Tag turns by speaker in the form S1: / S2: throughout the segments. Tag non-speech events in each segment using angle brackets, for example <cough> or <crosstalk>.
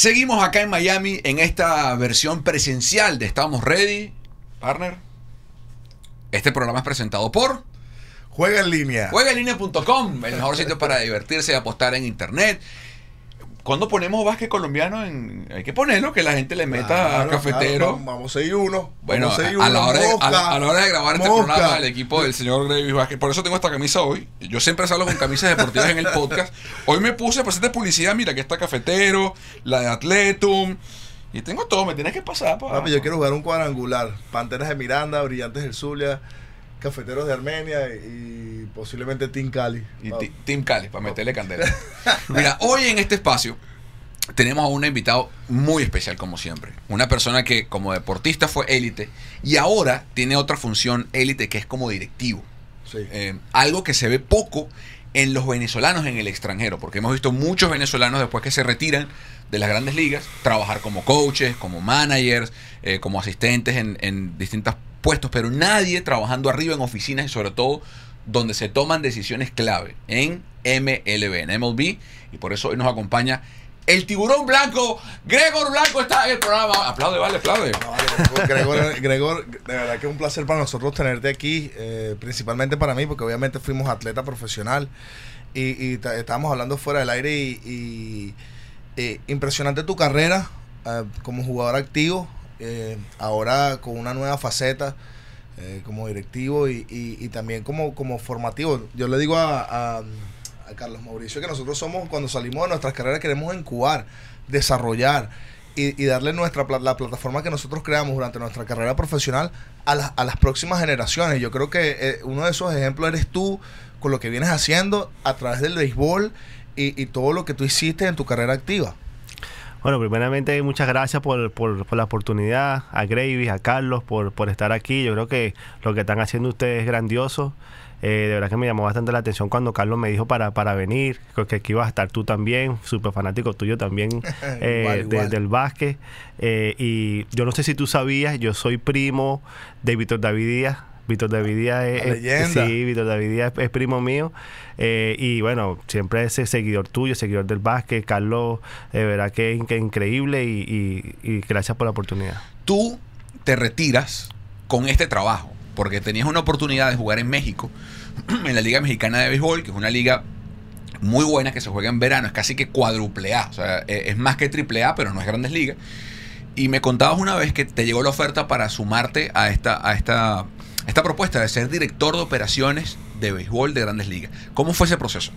S1: Seguimos acá en Miami en esta versión presencial de Estamos Ready, partner. Este programa es presentado por
S2: Juega en línea.
S1: juegaenlinea.com, el mejor sitio para divertirse y apostar en internet. Cuando ponemos básquet colombiano, en, hay que ponerlo, que la gente le meta
S2: Claro,
S1: a cafetero.
S2: claro, vamos a ir uno.
S1: Bueno,
S2: vamos a,
S1: la hora de, a,
S2: mosca,
S1: la- a la hora de grabar este
S2: mosca.
S1: programa, el equipo del señor Gravis Vázquez. Por eso tengo esta camisa hoy. Yo siempre salgo con camisas deportivas en el podcast. Hoy me puse para hacerte publicidad. Mira, aquí está Cafetero, la de Atletum. Y tengo todo, me tienes que pasar. pa.
S2: Papi, yo quiero jugar un cuadrangular. Panteras de Miranda, Brillantes del Zulia, Cafeteros de Armenia y posiblemente Team Cali.
S1: Y ti- Team Cali, para meterle candela. <laughs> Mira, hoy en este espacio tenemos a un invitado muy especial, como siempre. Una persona que como deportista fue élite y ahora tiene otra función élite que es como directivo.
S2: Sí.
S1: Eh, algo que se ve poco en los venezolanos en el extranjero, porque hemos visto muchos venezolanos después que se retiran de las grandes ligas, trabajar como coaches, como managers, eh, como asistentes en, en distintos puestos, pero nadie trabajando arriba en oficinas y sobre todo donde se toman decisiones clave en MLB, en MLB, y por eso hoy nos acompaña el tiburón blanco, Gregor Blanco está en el programa. Aplaude, vale, aplaude.
S2: Vale, Gregor, Gregor, de verdad que es un placer para nosotros tenerte aquí, eh, principalmente para mí, porque obviamente fuimos atleta profesional y, y estábamos hablando fuera del aire y, y, eh, impresionante tu carrera eh, como jugador activo, eh, ahora con una nueva faceta eh, como directivo y, y- también como, como formativo. Yo le digo a, Carlos Mauricio que nosotros somos, cuando salimos de nuestras carreras, queremos incubar, desarrollar y, darle nuestra la plataforma que nosotros creamos durante nuestra carrera profesional a, las- a las próximas generaciones. Yo creo que eh, uno de esos ejemplos eres tú con lo que vienes haciendo a través del béisbol y, y todo lo que tú hiciste en tu carrera activa.
S3: Bueno, primeramente muchas gracias por, por- por la oportunidad, a Gravy, a Carlos por, por estar aquí. Yo creo que lo que están haciendo ustedes es grandioso. Eh, de verdad que me llamó bastante la atención cuando Carlos me dijo para, para venir, que, aquí ibas a estar tú también, súper fanático tuyo también <laughs> eh,
S2: Igual,
S3: de-
S2: igual.
S3: del básquet. Eh, y yo no sé si tú sabías, yo soy primo de Víctor David Díaz. Víctor David Díaz es, es- sí, Víctor David Díaz es, es primo mío. Eh, y bueno, siempre es seguidor tuyo, seguidor del básquet. Carlos, de verdad que es increíble y, y- y gracias por la oportunidad.
S1: tú te retiras con este trabajo, porque tenías una oportunidad de jugar en México, <clears throat> en la Liga Mexicana de Béisbol, que es una liga muy buena que se juega en verano, es casi que cuádruple A, o sea, eh, es más que triple A, pero no es grandes ligas. Y me contabas una vez que te llegó la oferta para sumarte a esta, a esta, esta propuesta de ser director de operaciones de béisbol de grandes ligas. ¿Cómo fue ese proceso?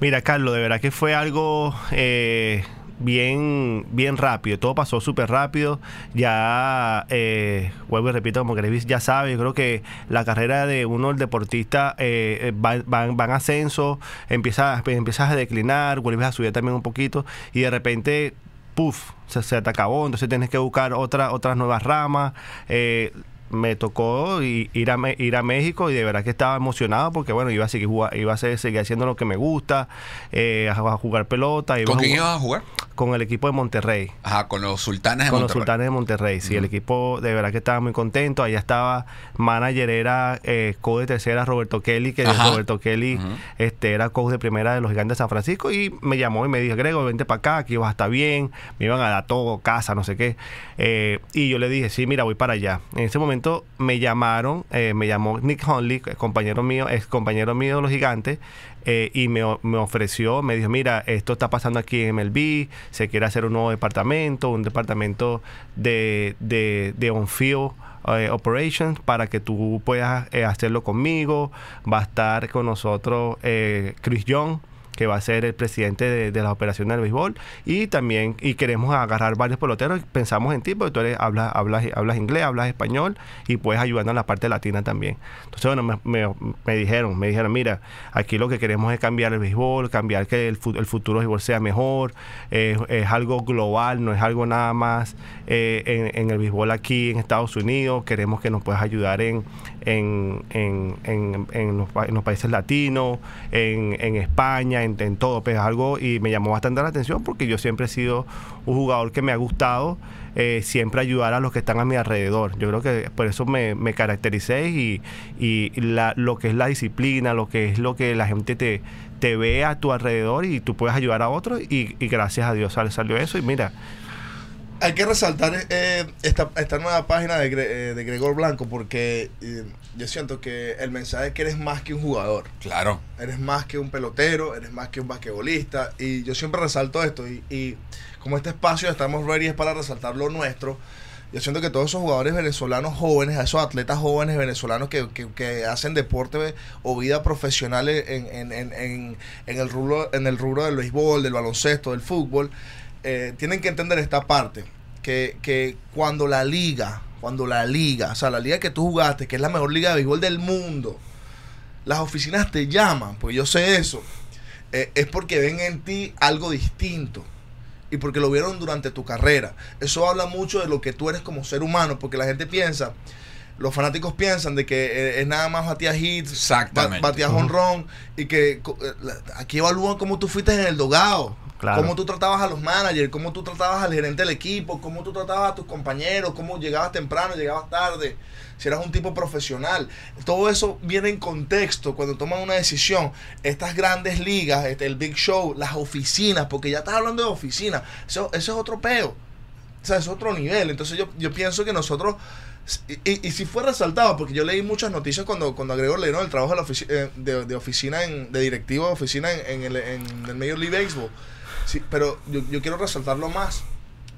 S3: Mira, Carlos, de verdad que fue algo eh, bien, bien rápido. Todo pasó súper rápido. Ya, eh, vuelvo y repito, como Grevis ya sabe, yo creo que la carrera de uno, el deportista, eh, va, va- va en ascenso, empiezas, empiezas a declinar, vuelves a subir también un poquito y de repente, puff, se, se te acabó. Entonces tienes que buscar otra, otras nuevas ramas. eh, me tocó ir a, ir a México y de verdad que estaba emocionado porque bueno iba a seguir jugá- iba a seguir, haciendo lo que me gusta eh, a, a jugar pelota iba
S1: ¿Con
S3: a
S1: quién
S3: jugar-
S1: ibas a jugar?
S3: con el equipo de Monterrey
S1: Ajá, con los sultanes de
S3: con los
S1: Monterrey.
S3: sultanes de Monterrey sí el equipo de verdad que estaba muy contento allá estaba manager era eh, coach de tercera Roberto Kelly que
S1: Ajá.
S3: Roberto Kelly este era coach de primera de los gigantes de San Francisco y me llamó y me dijo Grego vente para acá aquí vas a estar bien me iban a dar todo casa no sé qué Eh, y yo le dije sí mira voy para allá en ese momento me llamaron eh, me llamó Nick Hunley compañero mío ex compañero mío de los gigantes eh, y me, me ofreció, me dijo, mira, esto está pasando aquí en MLB, se quiere hacer un nuevo departamento, un departamento de, de, de on-field eh, operations para que tú puedas eh, hacerlo conmigo. Va a estar con nosotros eh, Chris Young que va a ser el presidente de, de las operaciones del béisbol. Y también y queremos agarrar varios peloteros. Pensamos en ti porque tú eres, hablas, hablas, hablas inglés, hablas español y puedes ayudarnos en la parte latina también. Entonces, bueno, me, me- me dijeron, me dijeron, mira, aquí lo que queremos es cambiar el béisbol, cambiar que el, el futuro béisbol sea mejor, eh, es algo global, no es algo nada más eh, en, en el béisbol aquí en Estados Unidos, queremos que nos puedas ayudar en, en, en, en- en los, los países latinos, en, en España, en, todo, pues algo, y me llamó bastante la atención porque yo siempre he sido un jugador que me ha gustado eh, siempre ayudar a los que están a mi alrededor. Yo creo que por eso me, me caractericé y, y la, lo que es la disciplina, lo que es lo que la gente te, te ve a tu alrededor y tú puedes ayudar a otros y, y gracias a Dios salió eso y mira,
S2: Hay que resaltar eh, esta, esta nueva página de, Gre- eh, de Gregor Blanco porque eh, yo siento que el mensaje es que eres más que un jugador.
S1: Claro.
S2: Eres más que un pelotero, eres más que un basquetbolista. Y yo siempre resalto esto. Y, y como este espacio de estamos ready es para resaltar lo nuestro. Yo siento que todos esos jugadores venezolanos jóvenes, a esos atletas jóvenes venezolanos que, que- que hacen deporte o vida profesional en, en- en- en- en el rubro, en el rubro del béisbol, del baloncesto, del fútbol, eh, tienen que entender esta parte. Que, que cuando la liga, cuando la liga, o sea, la liga que tú jugaste, que es la mejor liga de béisbol del mundo, las oficinas te llaman, pues yo sé eso, eh, es porque ven en ti algo distinto y porque lo vieron durante tu carrera. Eso habla mucho de lo que tú eres como ser humano, porque la gente piensa, los fanáticos piensan de que eh, es nada más batear hits,
S1: Exactamente.
S2: ba- batear honrón y que eh, aquí evalúan cómo tú fuiste en el dogado.
S3: Claro.
S2: Cómo tú tratabas a los managers, cómo tú tratabas al gerente del equipo, cómo tú tratabas a tus compañeros, cómo llegabas temprano, llegabas tarde, si eras un tipo profesional. Todo eso viene en contexto cuando toman una decisión. Estas grandes ligas, este, el Big Show, las oficinas, porque ya estás hablando de oficinas, eso, eso es otro peo. O sea, es otro nivel. Entonces yo, yo pienso que nosotros, y, y- si fue resaltado, porque yo leí muchas noticias cuando, cuando agregó le dieron el trabajo de, la ofici- eh, de oficina, en, de directivo de oficina en, en el, en el Major League Baseball. Sí, pero yo, yo quiero resaltarlo más.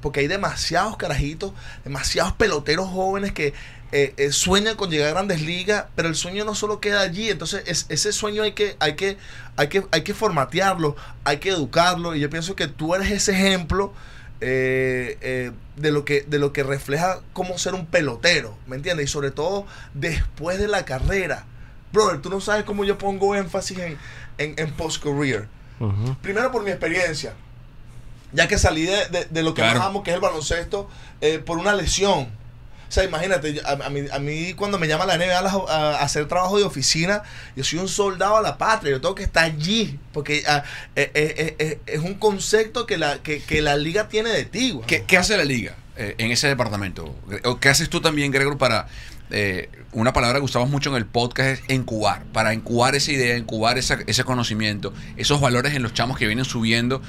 S2: Porque hay demasiados carajitos, demasiados peloteros jóvenes que eh, eh, sueñan con llegar a grandes ligas, pero el sueño no solo queda allí. Entonces, es- ese sueño hay que, hay, que, hay, que, hay que formatearlo, hay que educarlo. Y yo pienso que tú eres ese ejemplo eh, eh, de, lo que, de lo que refleja cómo ser un pelotero, ¿me entiendes? Y sobre todo después de la carrera. Brother, tú no sabes cómo yo pongo énfasis en, en, en post-career. Primero por mi experiencia. Ya que salí de, de- de lo que
S1: Claro.
S2: más amo, que es el baloncesto, eh, por una lesión. O sea, imagínate, yo- a, a mí, a mí cuando me llama la NBA a, hacer trabajo de oficina, yo soy un soldado a la patria, yo tengo que estar allí, porque ah, eh, eh, es un concepto que la, que, que la liga tiene de ti. güey.
S1: ¿Qué, qué hace la liga eh, en ese departamento? ¿O qué haces tú también, Gregor, para... eh, una palabra que usamos mucho en el podcast es incubar, para incubar esa idea, incubar esa- ese conocimiento, esos valores en los chamos que vienen subiendo.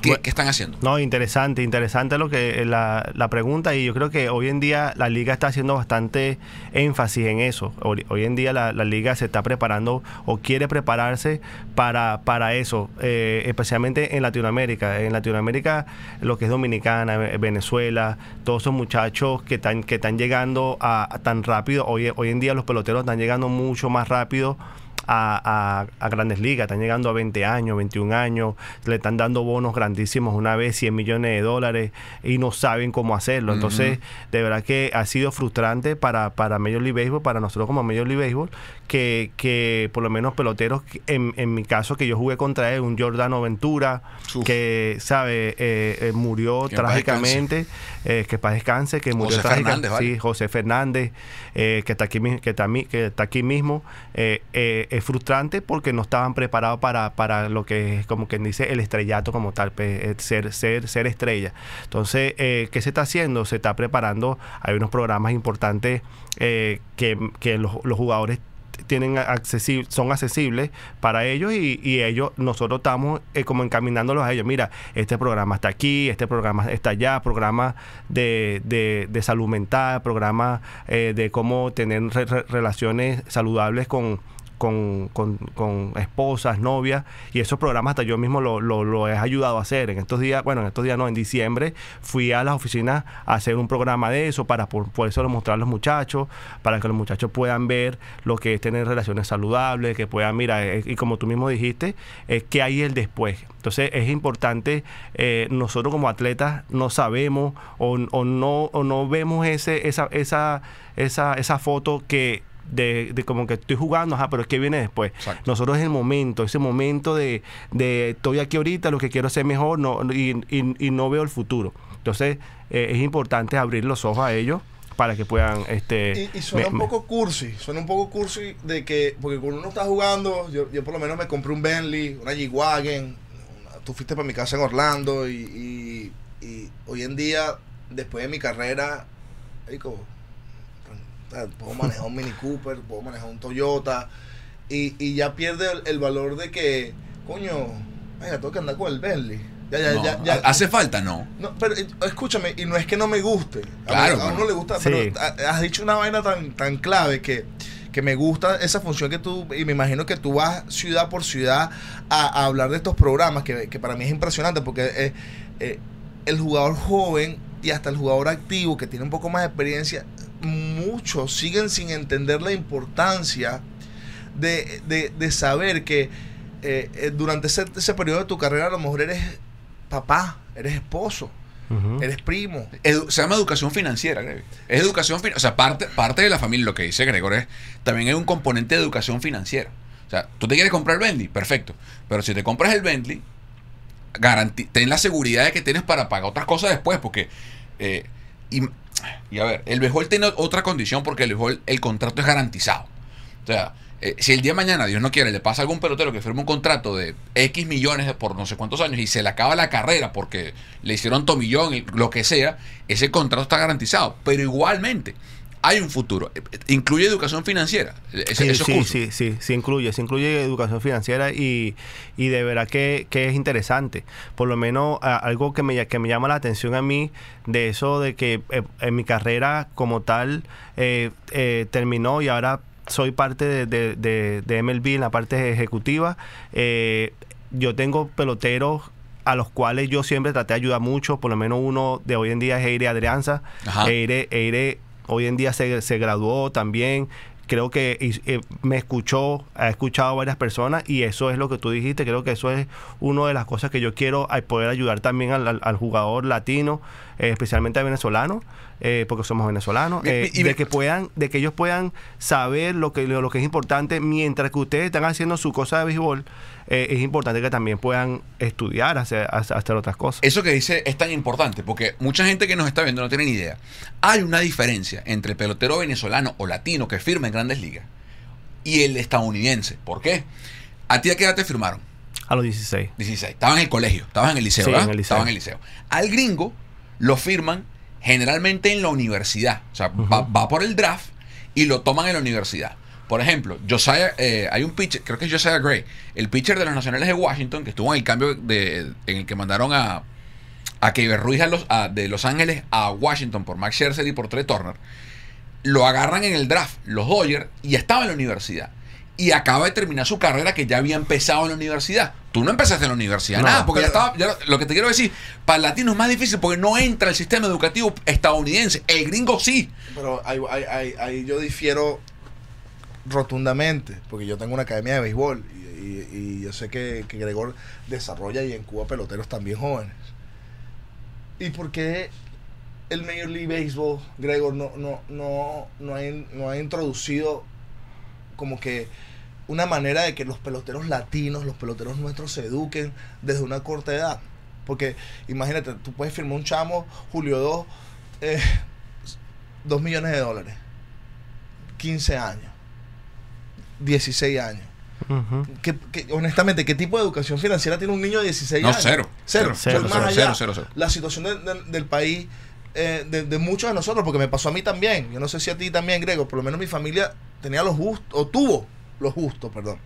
S1: ¿Qué,
S3: Bueno.
S1: qué están haciendo?
S3: No, interesante, interesante lo que la, la pregunta y yo creo que hoy en día la liga está haciendo bastante énfasis en eso. Hoy, hoy en día la, la liga se está preparando o quiere prepararse para, para eso, eh, especialmente en Latinoamérica. En Latinoamérica, lo que es Dominicana, eh, Venezuela, todos esos muchachos que están, que están llegando a, a tan rápido. Hoy, hoy en día los peloteros están llegando mucho más rápido a, a- a grandes ligas, están llegando a 20 años, 21 años, le están dando bonos grandísimos una vez, 100 millones de dólares y no saben cómo hacerlo. Entonces, de verdad que ha sido frustrante para, para Major League Baseball, para nosotros como Major League Baseball, que, que por lo menos peloteros, en, en mi caso que yo jugué contra él, un Jordano Ventura,
S1: Uf.
S3: que, ¿sabe? Eh, eh, murió
S1: Que
S3: trágicamente, eh, que para descanse, que murió
S1: José
S3: trágicamente.
S1: Fernández, ¿vale?
S3: Sí, José Fernández, eh, que, está aquí, que, está, que está aquí mismo, eh, frustrante porque no estaban preparados para, para lo que es como quien dice el estrellato como tal, eh, ser, ser, ser estrella. Entonces, eh, ¿qué se está haciendo? Se está preparando, hay unos programas importantes eh, que, que los, jugadores tienen accesi- son accesibles para ellos y, ellos nosotros estamos eh, como encaminándolos a ellos mira este programa está aquí este programa está allá programa de, de, de salud mental programa eh, de cómo tener re- re- relaciones saludables con con, con, esposas, novias, y esos programas hasta yo mismo lo, lo, lo he ayudado a hacer. En estos días, bueno, en estos días no, en diciembre fui a las oficinas a hacer un programa de eso para por, por mostrar a los muchachos, para que los muchachos puedan ver lo que es tener relaciones saludables, que puedan, mira, eh, y como tú mismo dijiste, es que hay el después. Entonces es importante, eh, nosotros como atletas no sabemos o, o no, o no vemos ese, esa, esa, esa, esa foto que de, de como que estoy jugando, ajá, pero es que viene después.
S1: Exacto.
S3: Nosotros es el momento, ese momento de, de estoy aquí ahorita, lo que quiero hacer mejor no, y, y- y no veo el futuro. Entonces eh, es importante abrir los ojos a ellos para que puedan este
S2: Y, y suena
S3: me-
S2: un poco cursi, suena un poco cursi de que, porque cuando uno está jugando, yo, yo por lo menos me compré un Bentley, una G-Wagon, una- tú fuiste para mi casa en Orlando y, y- y hoy en día, después de mi carrera, marico, o sea, puedo manejar un Mini Cooper, puedo manejar un Toyota y, y ya pierde el, el valor de que, coño, vaya, tengo que andar con el Bentley. Ya, ya,
S1: No,
S2: ya, ya.
S1: ¿Hace falta? No.
S2: No, pero eh, escúchame, y no es que no me guste. A,
S1: Claro,
S2: mí- a uno le gusta,
S3: Sí.
S2: pero ha- has dicho una vaina tan, tan clave que, que me gusta esa función que tú, y me imagino que tú vas ciudad por ciudad a, a hablar de estos programas, que, que para mí es impresionante, porque eh, eh, el jugador joven y hasta el jugador activo que tiene un poco más de experiencia, muchos siguen sin entender la importancia de, de- de saber que eh, eh, durante ese, ese periodo de tu carrera a lo mejor eres papá, eres esposo, eres primo.
S1: Edu- se llama educación financiera, Greg. Es educación financiera. O sea, parte, parte de la familia, lo que dice Gregor es, también hay un componente de educación financiera. O sea, tú te quieres comprar el Bentley, perfecto. Pero si te compras el Bentley, ten la seguridad de que tienes para pagar otras cosas después, porque... eh, y, y a ver, el béisbol tiene otra condición porque el béisbol, el contrato es garantizado. O sea, eh, si el día de mañana, Dios no quiere, le pasa a algún pelotero que firma un contrato de X millones por no sé cuántos años y se le acaba la carrera porque le hicieron tomillón, lo que sea, ese contrato está garantizado. Pero igualmente, hay un futuro. Incluye educación financiera. Ese,
S3: Sí,
S1: esos
S3: sí,
S1: cursos.
S3: sí, sí, sí incluye, sí incluye educación financiera y, y de verdad que, que es interesante. Por lo menos a- algo que me, que me llama la atención a mí de eso de que eh, en mi carrera como tal eh, eh, terminó y ahora soy parte de, de- de- de MLB en la parte ejecutiva. eh, yo tengo peloteros a los cuales yo siempre traté de ayudar mucho, por lo menos uno de hoy en día es Eire Adrianza. Eire, Eire hoy en día se, se graduó también. Creo que eh, me escuchó, ha escuchado a varias personas y eso es lo que tú dijiste. Creo que eso es una de las cosas que yo quiero eh, poder ayudar también al, al- al jugador latino, eh, especialmente al venezolano, eh, porque somos venezolanos, eh,
S1: y
S3: de que puedan, de que ellos puedan saber lo que lo, lo que es importante mientras que ustedes están haciendo su cosa de béisbol. Eh, es importante que también puedan estudiar, hacer, otras cosas.
S1: Eso que dice es tan importante porque mucha gente que nos está viendo no tiene ni idea. Hay una diferencia entre el pelotero venezolano o latino que firma en grandes ligas y el estadounidense. ¿Por qué? ¿A ti a qué edad te firmaron?
S3: A los 16.
S1: 16. Estabas en el colegio, estabas en el liceo,
S3: Sí,
S1: ¿verdad?
S3: en el liceo.
S1: Estabas en el liceo. Al gringo lo firman generalmente en la universidad. O sea, va, va por el draft y lo toman en la universidad. Por ejemplo, Josiah, eh, hay un pitcher, creo que es Josiah Gray, el pitcher de los Nacionales de Washington, que estuvo en el cambio de, en el que mandaron a, a Keiber Ruiz a los, a- de Los Ángeles a Washington por Max Scherzer y por Trey Turner. Lo agarran en el draft los Dodgers y estaba en la universidad. Y acaba de terminar su carrera que ya había empezado en la universidad. Tú no empezaste en la universidad,
S3: No,
S1: nada, porque ya
S2: pero-
S1: estaba. ya lo que te quiero decir, para el latino es más difícil porque no entra el sistema educativo estadounidense. El gringo sí.
S2: Pero ahí yo difiero rotundamente, porque yo tengo una academia de béisbol y, yo sé que, Gregor desarrolla y en Cuba peloteros también jóvenes. ¿Y por qué el Major League Baseball, Gregor, no, no, no, no, ha, no ha introducido como que una manera de que los peloteros latinos, los peloteros nuestros se eduquen desde una corta edad? Porque imagínate, tú puedes firmar un chamo, Julio 2, eh, 2 millones de dólares, 15 años, 16 años.
S3: Ujú.
S2: ¿Qué, qué- honestamente, ¿qué tipo de educación financiera tiene un niño de 16
S1: No,
S2: años?
S1: cero.
S2: Cero.
S3: Cero, cero,
S2: más
S1: cero,
S2: allá.
S1: cero, cero.
S2: La situación de- de- del país, eh, de, de muchos de nosotros, porque me pasó a mí también. Yo no sé si a ti también, Grego. Por lo menos mi familia tenía lo justo, o tuvo lo justo, perdón.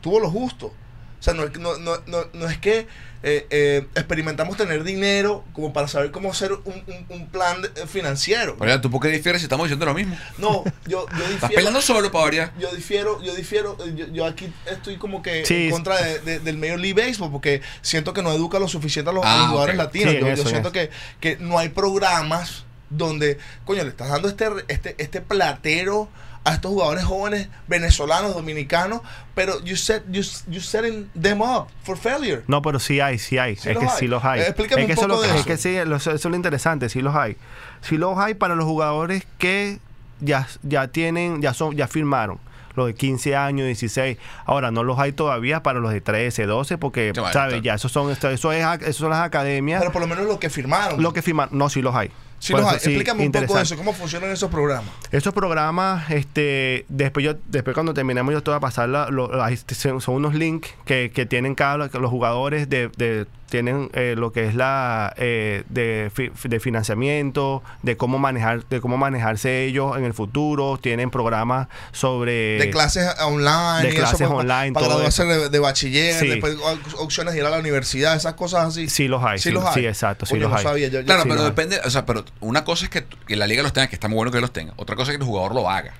S2: Tuvo lo justo. O sea, no, es que- no, no, no, no es que eh, eh, experimentamos tener dinero como para saber cómo hacer un, un- un plan de- eh, financiero.
S1: Ya, ¿tú por qué difieres si estamos diciendo lo mismo?
S2: No, yo, yo
S1: Estás
S2: difiero.
S1: peleando solo para variar.
S2: Yo difiero, yo difiero, eh, yo, yo aquí estoy como que
S3: Sí.
S2: en contra de- de- del Major League Baseball porque siento que no educa lo suficiente a los,
S1: Ah,
S2: jugadores latinos.
S3: Sí,
S2: yo, yo
S3: eso,
S2: siento que, que no hay programas donde, coño, le estás dando este, este, este platero a estos jugadores jóvenes venezolanos, dominicanos, pero you set, you, you setting them up for failure.
S3: No, pero sí hay, sí hay.
S2: Sí
S3: es
S2: los
S3: que
S2: hay.
S3: sí los hay.
S2: Eh, explícame
S3: es que
S2: un
S3: eso, es lo
S2: poco
S3: que-
S2: de
S3: es
S2: eso.
S3: que sí, lo- eso es lo interesante, sí los hay. Sí los hay para los jugadores que ya, ya tienen, ya son, ya firmaron. Los de 15 años, 16. Ahora, no los hay todavía para los de 13, 12, porque, ¿sabes? Ya, esos son, eso es, eso son las academias.
S2: Pero por lo menos lo que firmaron.
S3: lo que firmaron, no, sí los hay.
S2: Sí,
S3: eso, sí,
S2: Explícame un poco eso, cómo funcionan esos programas.
S3: Estos programas, este, después yo, después cuando terminemos yo te voy a pasar la- lo- ahí son unos links que, que tienen cada los jugadores de, de- tienen eh, lo que es la eh, de, fi- de financiamiento, de cómo manejar, de cómo manejarse ellos en el futuro, tienen programas sobre
S2: De clases online.
S3: de
S2: eso
S3: clases
S2: para-
S3: online,
S2: Para
S3: todo
S2: graduarse de, de bachiller,
S3: Sí.
S2: después op- opciones de ir a la universidad, esas cosas así.
S3: Sí los hay,
S2: Sí,
S3: sí,
S2: los hay.
S3: sí, exacto, sí los
S2: no
S3: hay.
S2: sabía, yo- yo-
S1: Claro,
S3: Sí,
S1: pero
S3: hay.
S1: depende, o sea, pero una cosa es que, que la liga los tenga, que está muy bueno que los tenga. Otra cosa es que el jugador lo haga.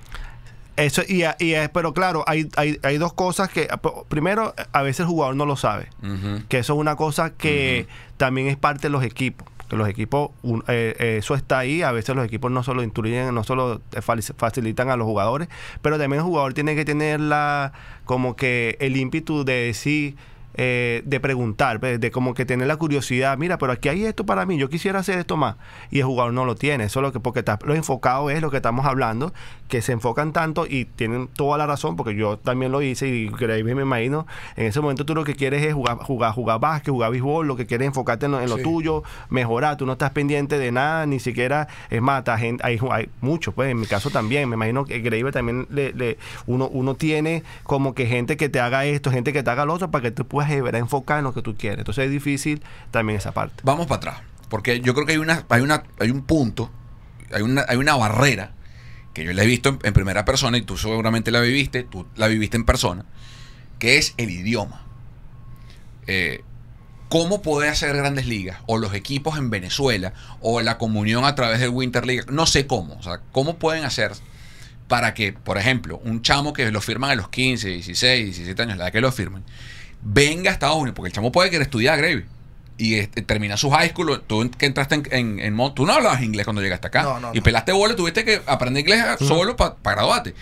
S3: Eso, y, y es- pero claro, hay, hay, hay dos cosas que, primero, a veces el jugador no lo sabe. Que eso es una cosa que también es parte de los equipos. Que los equipos, un- eh, eh, eso está ahí, a veces los equipos no solo instruyen, no solo eh, facilitan a los jugadores, pero también el jugador tiene que tener la, como que el ímpetu de decir, eh, de preguntar, pues, de como que tener la curiosidad, mira, pero aquí hay esto para mí, yo quisiera hacer esto más, y el jugador no lo tiene, eso es lo que, porque está, lo enfocado es lo que estamos hablando, que se enfocan tanto y tienen toda la razón, porque yo también lo hice y me imagino, en ese momento tú lo que quieres es jugar, jugar, jugar básquet, jugar béisbol, lo que quieres es enfocarte en lo, en lo
S2: Sí.
S3: tuyo, mejorar, tú no estás pendiente de nada, ni siquiera, es más, hay, hay muchos, pues en mi caso también, me imagino que Gravy también le, le- uno, uno tiene como que gente que te haga esto, gente que te haga lo otro, para que tú puedas de verdad enfocar en lo que tú quieres. Entonces es difícil también esa parte.
S1: Vamos para atrás. Porque yo creo que hay una, hay una, hay un punto, hay una, hay una barrera que yo la he visto en, en primera persona y tú seguramente la viviste, tú la viviste en persona, que es el idioma. Eh, ¿Cómo puede hacer grandes ligas o los equipos en Venezuela o la comunión a través del Winter League? No sé cómo. O sea, ¿cómo pueden hacer para que, por ejemplo, un chamo que lo firman a los 15, 16, 17 años, la edad que lo firmen, venga a Estados Unidos? Porque el chamo puede querer estudiar Gravy y este, termina su high school. Tú en- que entraste en, en, en Tú no hablabas inglés cuando llegaste acá.
S2: No, no,
S1: y
S2: no.
S1: pelaste bola, tuviste que aprender inglés solo para graduarte.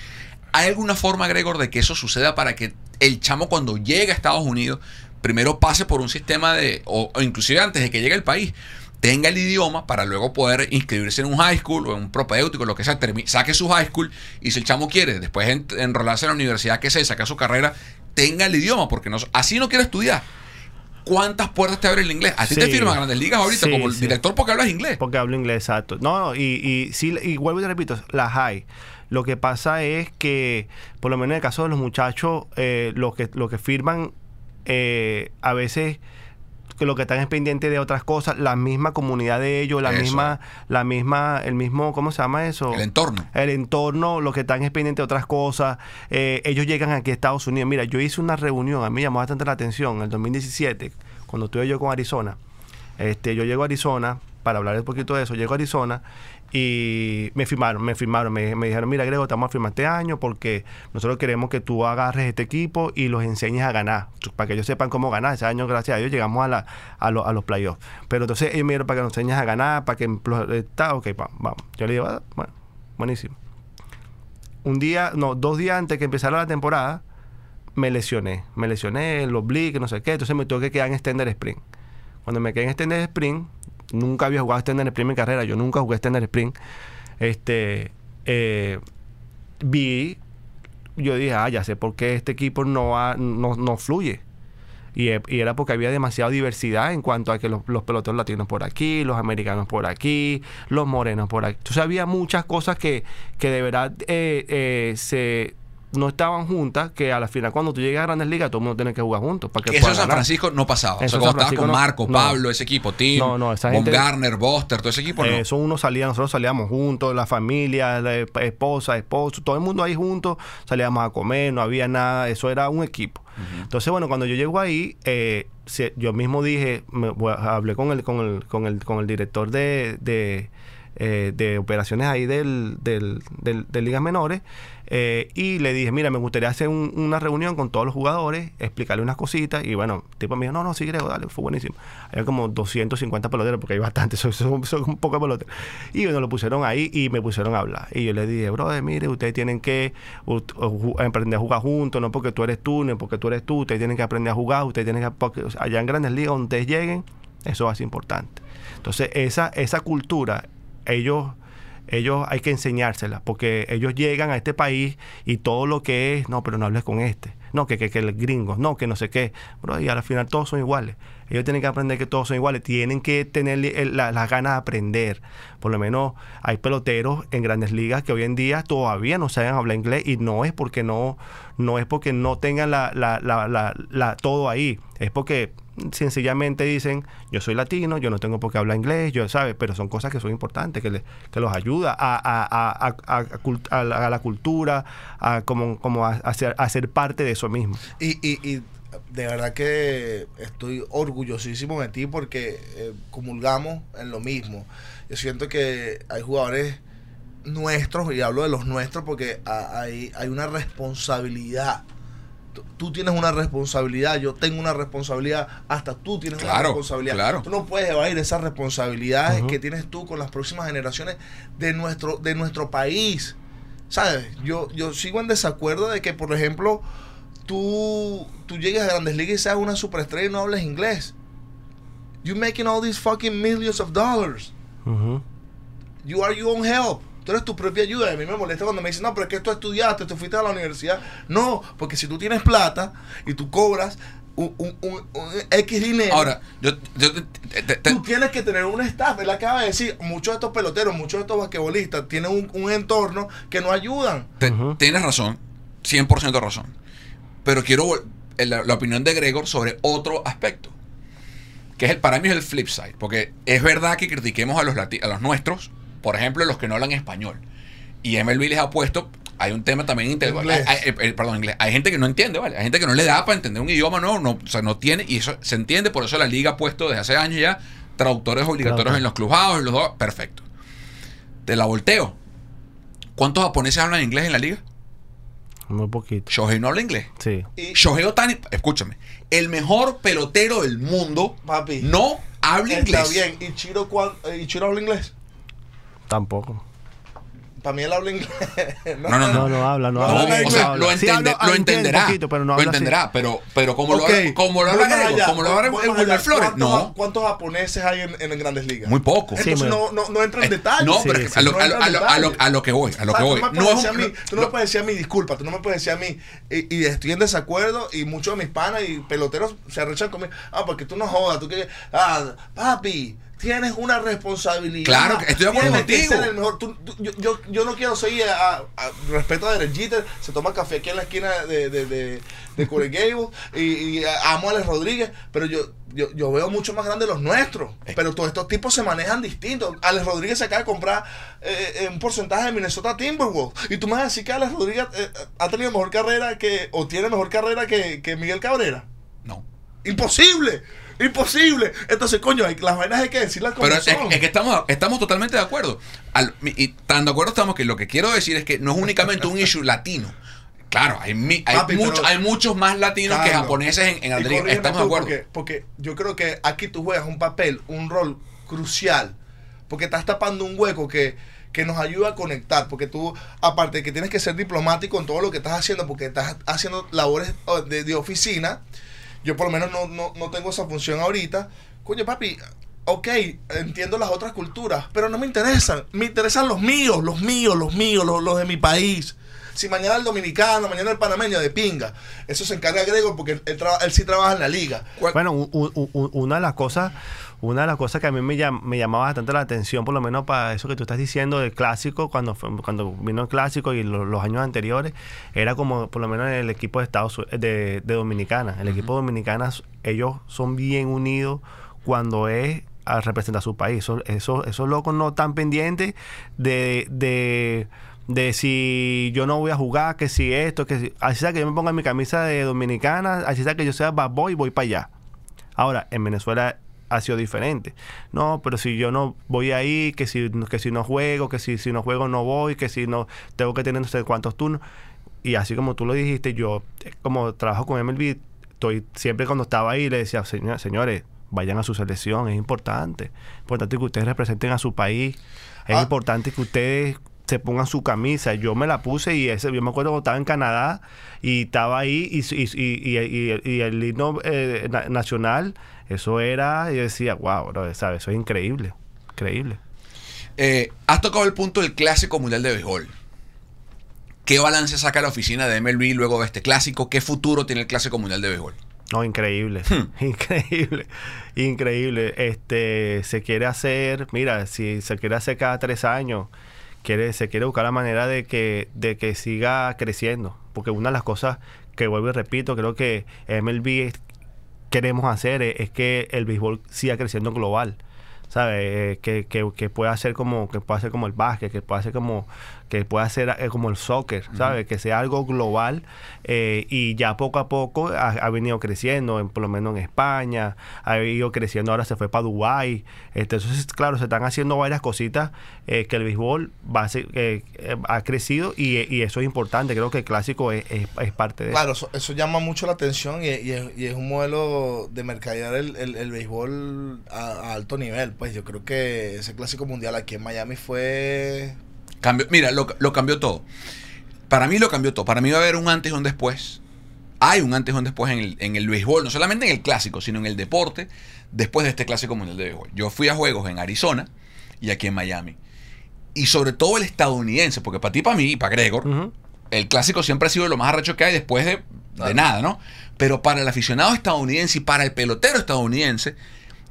S1: ¿Hay alguna forma, Gregor, de que eso suceda para que el chamo cuando llegue a Estados Unidos primero pase por un sistema de, o, o inclusive antes de que llegue al país, tenga el idioma para luego poder inscribirse en un high school o en un propedéutico, lo que sea, saque su high school y si el chamo quiere después en- enrolarse en la universidad que sea, sacar su carrera, tenga el idioma, porque no, así no quiere estudiar. ¿Cuántas puertas te abre el inglés? A ti te
S3: Sí.
S1: firman grandes ligas ahorita
S3: Sí,
S1: como el
S3: sí.
S1: director porque hablas inglés.
S3: Porque hablo inglés, exacto. No, no, y, y sí, y vuelvo y te repito, las hay. Lo que pasa es que, por lo menos en el caso de los muchachos, eh, los que, lo que firman, eh, a veces que lo que están es pendiente de otras cosas, la misma comunidad de ellos, la
S1: Eso.
S3: misma, la misma, el mismo, ¿cómo se llama eso?
S1: El entorno.
S3: el entorno, lo que están es pendiente de otras cosas. Eh, ellos llegan aquí a Estados Unidos. Mira, yo hice una reunión, a mí me llamó bastante la atención, en el 2017, cuando estuve yo con Arizona. Este, yo llego a Arizona, para hablar un poquito de eso, llego a Arizona y me firmaron, me firmaron, me, me dijeron, mira Grego, te vamos a firmar este año porque nosotros queremos que tú agarres este equipo y los enseñes a ganar, para que ellos sepan cómo ganar. Ese año, gracias a Dios, llegamos a, la, a, lo- a los playoffs. Pero entonces ellos me dijeron para que nos enseñes a ganar, para que... Está, ok, va- vamos. Yo le digo, "Ah, bueno, buenísimo un día, no, dos días antes que empezara la temporada, me lesioné. Me lesioné, los oblique, no sé qué. Entonces me tuve que quedar en extender sprint. Cuando me quedé en extender sprint, nunca había jugado extender sprint en mi carrera. Yo nunca jugué extender sprint. Este, eh, vi, yo dije, ah, ya sé por qué este equipo no, va- no, no fluye. Y, e- y era porque había demasiada diversidad en cuanto a que los, los peloteros latinos por aquí, los americanos por aquí, los morenos por aquí. Entonces había muchas cosas que, que de verdad eh, eh, se no estaban juntas, que a la final cuando tú llegas a Grandes Ligas todo el mundo tiene que jugar juntos. Para que
S1: eso en San. Francisco no pasaba. O sea, cuando
S3: Francisco
S1: con Marco,
S3: no.
S1: Pablo, ese equipo, Tim,
S3: No, no, esa gente-
S1: Garner, Buster, todo ese equipo no.
S3: Eso uno salía, nosotros salíamos juntos, la familia, la esp- esposa, esposo, todo el mundo ahí juntos, salíamos a comer, no había nada, eso era un equipo. Entonces, bueno, cuando yo llego ahí, eh, yo mismo dije, me- hablé con el, con el, con el, con el director de, de, eh, de operaciones ahí del, del, del- de ligas menores eh, y le dije, mira, me gustaría hacer un- una reunión con todos los jugadores, explicarle unas cositas y bueno, tipo me dijo, no, no, sí, Grego, dale, fue buenísimo. Había como 250 peloteros porque hay bastantes, <laughs> son, son, un poco peloteros. Y bueno, lo pusieron ahí y me pusieron a hablar. Y yo le dije, brother, mire, ustedes tienen que aprender a jugar juntos, no porque tú eres tú, ni porque tú eres tú, ustedes tienen que aprender a jugar, ustedes tienen que, porque, allá en grandes ligas donde lleguen, eso va importante. Entonces, esa, esa cultura, ellos ellos hay que enseñársela, porque ellos llegan a este país y todo lo que es, no, pero no hables con este, no, que, que, que el gringo, no, que no sé qué, bro, y al final todos son iguales. Ellos tienen que aprender que todos son iguales, tienen que tener las ganas de aprender. Por lo menos hay peloteros en grandes ligas que hoy en día todavía no saben hablar inglés y no es porque no, no es porque no tengan la- la- la- todo ahí, es porque sencillamente dicen, yo soy latino, yo no tengo por qué hablar inglés, yo sabes, pero son cosas que son importantes, que, le- que los ayuda a, a- a- a- la, la cultura, a como, como a, ser, parte de eso mismo.
S2: Y, y, y de verdad que estoy orgullosísimo de ti porque eh, comulgamos en lo mismo. Yo siento que hay jugadores nuestros, y hablo de los nuestros porque ha- hay, hay una responsabilidad. Tú- tienes una responsabilidad, yo tengo una responsabilidad, hasta tú tienes una responsabilidad.
S1: claro.
S2: Tú no puedes evadir esas responsabilidades que tienes tú con las próximas generaciones de nuestro, de nuestro país. ¿Sabes? Yo, yo sigo en desacuerdo de que, por ejemplo, tú, tú llegues a Grandes Ligas y seas una superestrella y no hables inglés. You're making all these fucking millions of dollars.
S3: Ujú.
S2: You are your own help. Tú eres tu propia ayuda. Y a mí me molesta cuando me dicen, no, pero es que tú estudiaste, tú fuiste a la universidad. No, porque si tú tienes plata y tú cobras un, un- un- un X dinero,
S1: Ahora, yo, yo te- te- te-
S2: tú tienes que tener un staff. Él acaba de decir, muchos de estos peloteros, muchos de estos basquetbolistas tienen un, un entorno que no ayudan.
S1: tienes razón, 100% razón. Pero quiero la opinión de Gregor sobre otro aspecto. Que es el, para mí es el flip side. Porque es verdad que critiquemos a los, lati- a los nuestros, por ejemplo, los que no hablan español. Y MLB les ha puesto, hay un tema también. Hay- hay- eh, perdón, inglés. Hay gente que no entiende, ¿vale? Hay gente que no le da para entender un idioma nuevo, no, o sea, no tiene, y eso se entiende, por eso la liga ha puesto desde hace años ya traductores obligatorios en los clubhouse, en los dos, perfecto. Te la volteo. ¿Cuántos japoneses hablan inglés en la liga?
S3: Muy poquito.
S1: Shohei no habla inglés.
S3: Sí.
S2: Y,
S1: Shohei Otani, escúchame, el mejor pelotero del mundo
S2: papi,
S1: no habla
S2: está
S1: inglés.
S2: bien. ¿Y Chiro, cuán- eh, ¿Y Chiro habla inglés?
S3: Tampoco.
S2: Para mí él habla inglés.
S1: No, no,
S3: No, no habla, no
S2: No,
S3: habla.
S1: No,
S2: habla
S1: o sea, lo,
S3: Sí,
S1: entende-
S3: habla-
S1: lo
S3: entiende
S1: entenderá.
S3: poquito, pero no
S1: lo
S3: habla así.
S1: entenderá, pero, pero como lo
S2: Ok,
S1: habla, como lo habla Gregor, como lo habla Wilmer. Flores,
S2: ¿Cuántos,
S1: no.
S2: ¿Cuántos japoneses hay en, en grandes ligas?
S1: Muy poco.
S3: Sí,
S2: Entonces
S3: bueno.
S2: no, no, no entra en
S1: Eh,
S2: detalles.
S1: No,
S3: Sí,
S1: pero
S3: sí.
S1: a, lo,
S2: No
S1: a, lo, a, lo, a, lo, a lo que voy, a lo
S2: O
S1: que voy.
S2: Tú,
S1: No es un-
S2: mí, tú no
S1: lo-
S2: me puedes decir a mí, disculpa, tú no me puedes decir a mí, y, y estoy en desacuerdo, y muchos de mis panas y peloteros se arrechan conmigo. Ah, porque tú no jodas, tú que. Ah, papi, tienes una responsabilidad.
S1: Claro, estoy de acuerdo
S2: que el mejor. Tú- tú- yo, yo, yo no quiero seguir a, a- respeto a Derek Jeter, se toma café aquí en la esquina de, de, de, de Corey <laughs> Gable, y, y amo a Alex Rodríguez, pero yo, yo, yo veo mucho más grande los nuestros.
S1: Eh.
S2: Pero todos estos tipos se manejan distintos. Alex Rodríguez se acaba de comprar eh, un porcentaje de Minnesota Timberwolves. Y tú me vas a decir que Alex Rodríguez eh, ha tenido mejor carrera que, o tiene mejor carrera que, que Miguel Cabrera. Imposible. Imposible. Entonces, coño, hay- las vainas hay que decirlas como
S1: Pero es,
S2: son.
S1: es que estamos, estamos totalmente de acuerdo. Al- y tan de acuerdo estamos que lo que quiero decir es que no es únicamente un issue latino. Claro, hay, mi- hay,
S2: Papi,
S1: mucho-
S2: pero-
S1: hay muchos más latinos que japoneses en, en
S2: corrígeme
S1: Estamos de acuerdo.
S2: Porque, porque yo creo que aquí tú juegas un papel, un rol crucial. Porque estás tapando un hueco que, que nos ayuda a conectar. Porque tú, aparte de que tienes que ser diplomático en todo lo que estás haciendo, porque estás haciendo labores oh, de, de oficina, yo por lo menos no, no, no tengo esa función ahorita. Coño, papi, ok, entiendo las otras culturas, pero no me interesan. Me interesan los míos, los míos, los míos, los, los de mi país. Si mañana el dominicano, mañana el panameño de pinga, eso se encarga Gregor porque él, él traba- él sí trabaja en la liga.
S1: ¿Cuál-
S3: Bueno, u- u- u- una de las cosas, una de las cosas que a mí me, llam- me llamaba bastante la atención, por lo menos para eso que tú estás diciendo del clásico, cuando fue- cuando vino el clásico y lo- los años anteriores, era como por lo menos el equipo de Estados de, de Dominicana. El equipo de Dominicana, ellos son bien unidos cuando es a representar a su país. Eso- eso- esos locos no están pendientes de, de, de si yo no voy a jugar, que si esto, que si. Así sea que yo me ponga mi camisa de dominicana, así sea que yo sea bad boy, voy para allá. Ahora, en Venezuela ha sido diferente. No, pero si yo no voy ahí, que si, que si no juego, que si, si no juego no voy, que si no tengo que tener no sé cuántos turnos. Y así como tú lo dijiste, yo eh, como trabajo con MLB, estoy siempre cuando estaba ahí le decía, "Señor- señores, vayan a su selección, es importante. Es importante que ustedes representen a su país. Es
S2: Ah.
S3: importante que ustedes se pongan su camisa. Yo me la puse y ese, yo me acuerdo que estaba en Canadá y estaba ahí y, y, y, y- y- y el himno eh, na- nacional, eso era, yo decía, wow, bro, ¿sabes? Eso es increíble, increíble.
S1: Eh, has tocado el punto del clásico mundial de béisbol. ¿Qué balance saca la oficina de MLB luego de este clásico? ¿Qué futuro tiene el clásico mundial de béisbol?
S3: No, increíble.
S1: Hmm. <laughs>
S3: Increíble. Increíble. Este, se quiere hacer, mira, si se quiere hacer cada tres años, quiere, se quiere buscar la manera de que, de que siga creciendo. Porque una de las cosas que vuelvo y repito, creo que MLB queremos hacer es, es que el béisbol siga creciendo global. ¿Sabes? Eh, que, que, que pueda ser como que pueda ser como el básquet, que pueda ser como que pueda ser eh, como el soccer, ¿sabes? Que sea algo global eh, y ya poco a poco ha, ha venido creciendo, en- por lo menos en España, ha ido creciendo, ahora se fue para Dubái. Este, entonces, claro, se están haciendo varias cositas eh, que el béisbol va a ser- eh, ha crecido y, y eso es importante. Creo que el clásico es, es- es parte de eso.
S2: Claro, eso, eso llama mucho la atención y, y es, y es un modelo de mercadear el, el, el béisbol a, a alto nivel. Pues yo creo que ese clásico mundial aquí en Miami fue...
S1: Mira, lo, lo cambió todo. Para mí lo cambió todo. Para mí va a haber un antes y un después. Hay un antes y un después en el, en el béisbol, no solamente en el clásico, sino en el deporte, después de este clásico mundial de béisbol. Yo fui a juegos en Arizona y aquí en Miami. Y sobre todo el estadounidense, porque para ti, para mí y para Gregor, el clásico siempre ha sido lo más arrecho que hay después de, de nada, ¿no? Pero para el aficionado estadounidense y para el pelotero estadounidense,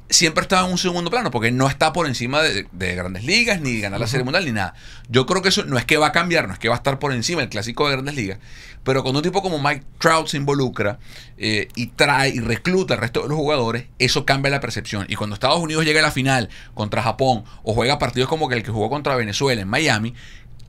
S1: siempre estaba en un segundo plano, porque no está por encima de, de grandes ligas, ni ganar la serie mundial, ni nada. Yo creo que eso no es que va a cambiar, no es que va a estar por encima del clásico de grandes ligas, pero cuando un tipo como Mike Trout se involucra eh, y trae y recluta al resto de los jugadores, eso cambia la percepción. Y cuando Estados Unidos llega a la final contra Japón o juega partidos como el que jugó contra Venezuela en Miami,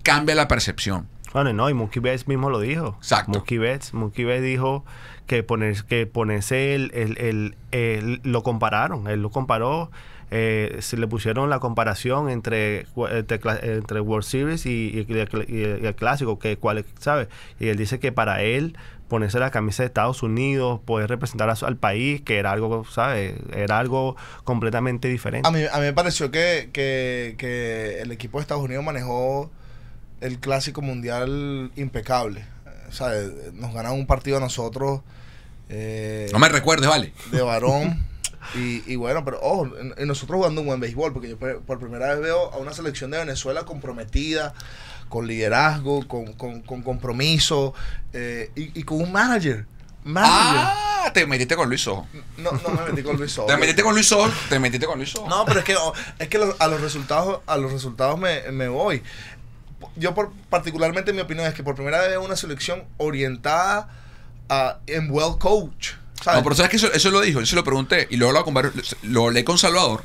S1: cambia la percepción.
S3: Bueno, no, y Mookie Betts mismo lo dijo.
S1: Exacto.
S3: Mookie Betts, Mookie Betts dijo que, poner, que ponerse el, el, el- el- Lo compararon, él lo comparó, eh, se le pusieron la comparación entre, entre, entre World Series y, el, Clásico, que cuál, ¿sabes? Y él dice que para él ponerse la camisa de Estados Unidos, poder representar al país, que era algo, ¿sabes? Era algo completamente diferente.
S2: A mí, a mí me pareció que, que, que el equipo de Estados Unidos manejó el clásico mundial impecable. Nos ganaron un partido a nosotros eh,
S1: No me recuerdes, ¿vale?
S2: de <laughs> varón. Y, y bueno, pero ojo, y- y nosotros jugando un buen béisbol, porque yo por, primera vez veo a una selección de Venezuela comprometida, con liderazgo, con, con, con compromiso eh, y, y con un manager. Manager.
S1: Ah, te metiste con Luis Ojo.
S2: No, no me metí con Luis <laughs> Soto.
S1: Te metiste con Luis Ojo, te metiste con Luis Ojo.
S2: No, pero es que, oh, es que a los resultados, a los resultados me, me voy. Yo por, particularmente mi opinión es que por primera vez veo una selección orientada a, en well coach. ¿sabes?
S1: No, pero sabes que eso, eso lo dijo, yo se lo pregunté y luego lo, con varios- lo hablé con Salvador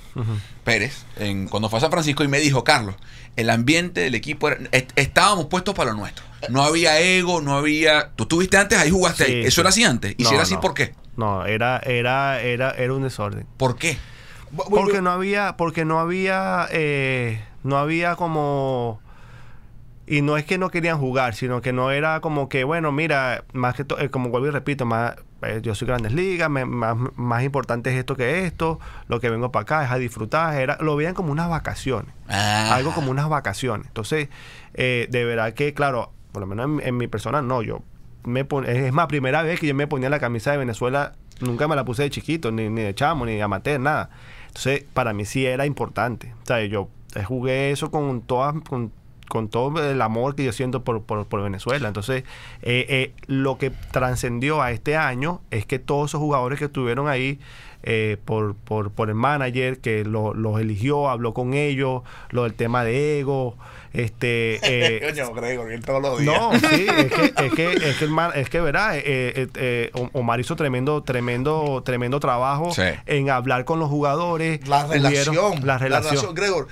S1: Pérez en, cuando fue a San Francisco y me dijo, Carlos, el ambiente del equipo era- est- estábamos puestos para lo nuestro. No había ego, no había. Tú estuviste antes, ahí jugaste
S3: Sí,
S1: ahí. Eso
S3: sí.
S1: era así antes. Y si era así,
S3: no.
S1: ¿por qué?
S3: No, era, era, era, era un desorden.
S1: ¿Por qué?
S3: Porque no había, porque no había, eh, no había como y no es que no querían jugar, sino que no era como que, bueno, mira, más que todo, como vuelvo y repito, más, eh, yo soy Grandes Ligas, me- más, más importante es esto que esto, lo que vengo para acá es a disfrutar, era, lo veían como unas vacaciones,
S1: Ah.
S3: algo como unas vacaciones. Entonces, eh, de verdad que, claro, por lo menos en, en mi persona, no, yo me pon- es más, primera vez que yo me ponía la camisa de Venezuela, nunca me la puse de chiquito, ni, ni de chamo, ni de amateur, nada. Entonces, para mí sí era importante. O sea, yo eh, jugué eso con todas, con, con todo el amor que yo siento por, por, por Venezuela. Entonces, eh, eh, lo que trascendió a este año es que todos esos jugadores que estuvieron ahí eh, por, por, por el manager, que lo- los eligió, habló con ellos, lo del tema de ego, este... <laughs> eh,
S2: Gregor, él todos los días.
S3: no, sí, es que, es que, es que, el man- es que verá, eh, eh, eh, O- Omar hizo tremendo, tremendo, tremendo trabajo
S1: Sí.
S3: en hablar con los jugadores.
S2: La
S3: Hubieron-
S2: relación.
S3: La relación.
S2: Gregor,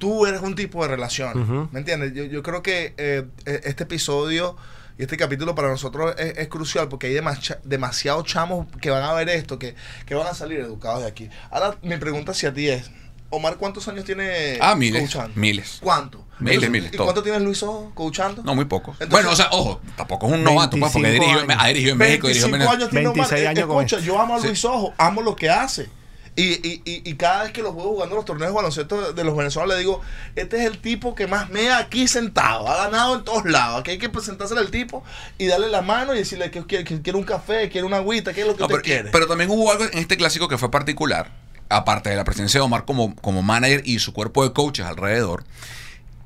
S2: tú eres un tipo de relación. ¿Me entiendes? Yo, yo creo que eh, eh, este episodio y este capítulo para nosotros es, es crucial porque hay demasi- demasiados chamos que van a ver esto, que, que van a salir educados de aquí. Ahora, mi pregunta hacia ti es: Omar, ¿cuántos años tiene
S1: Ah, miles.
S2: coachando?
S1: Miles.
S2: ¿Cuánto?
S1: Miles,
S2: Entonces,
S1: miles,
S2: ¿Y
S1: todo.
S2: cuánto tienes Luis Ojo coachando?
S1: No, muy poco.
S2: Entonces-
S1: bueno, o sea, ojo, tampoco es un novato, pues, porque
S3: 25
S1: dirigió,
S3: años.
S1: ha dirigido en México, dirigió en
S2: 25
S1: Venezuela.
S2: años tiene Omar.
S3: 26
S2: Eh,
S3: años con
S2: Escucha, yo amo a
S1: Sí.
S2: Luis Ojo, amo lo que hace. Y, y, y, y cada vez que lo veo jugando los torneos de baloncesto de, los venezolanos, le digo, este es el tipo que más mea aquí sentado, ha ganado en todos lados. Aquí hay que presentárselo al tipo y darle la mano y decirle que quiere, que quiere un café, quiere una agüita, qué es lo que
S1: No,
S2: usted
S1: pero,
S2: quiere.
S1: pero también hubo algo en este clásico que fue particular, aparte de la presencia de Omar como, como manager y su cuerpo de coaches alrededor,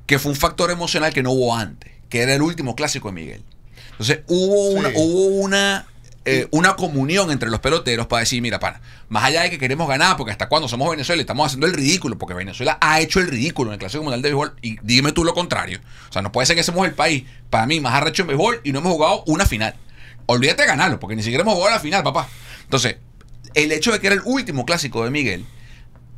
S1: que fue un factor emocional que no hubo antes, que era el último clásico de Miguel. Entonces hubo
S2: Sí.
S1: una, hubo una eh, una comunión entre los peloteros para decir, mira, para, más allá de que queremos ganar, porque hasta cuando somos Venezuela estamos haciendo el ridículo, porque Venezuela ha hecho el ridículo en el Clásico Mundial de Béisbol, y dime tú lo contrario. O sea, no puede ser que seamos el país, para mí, más arrecho en béisbol y no hemos jugado una final. Olvídate de ganarlo, porque ni siquiera hemos jugado la final, papá. Entonces, el hecho de que era el último clásico de Miguel,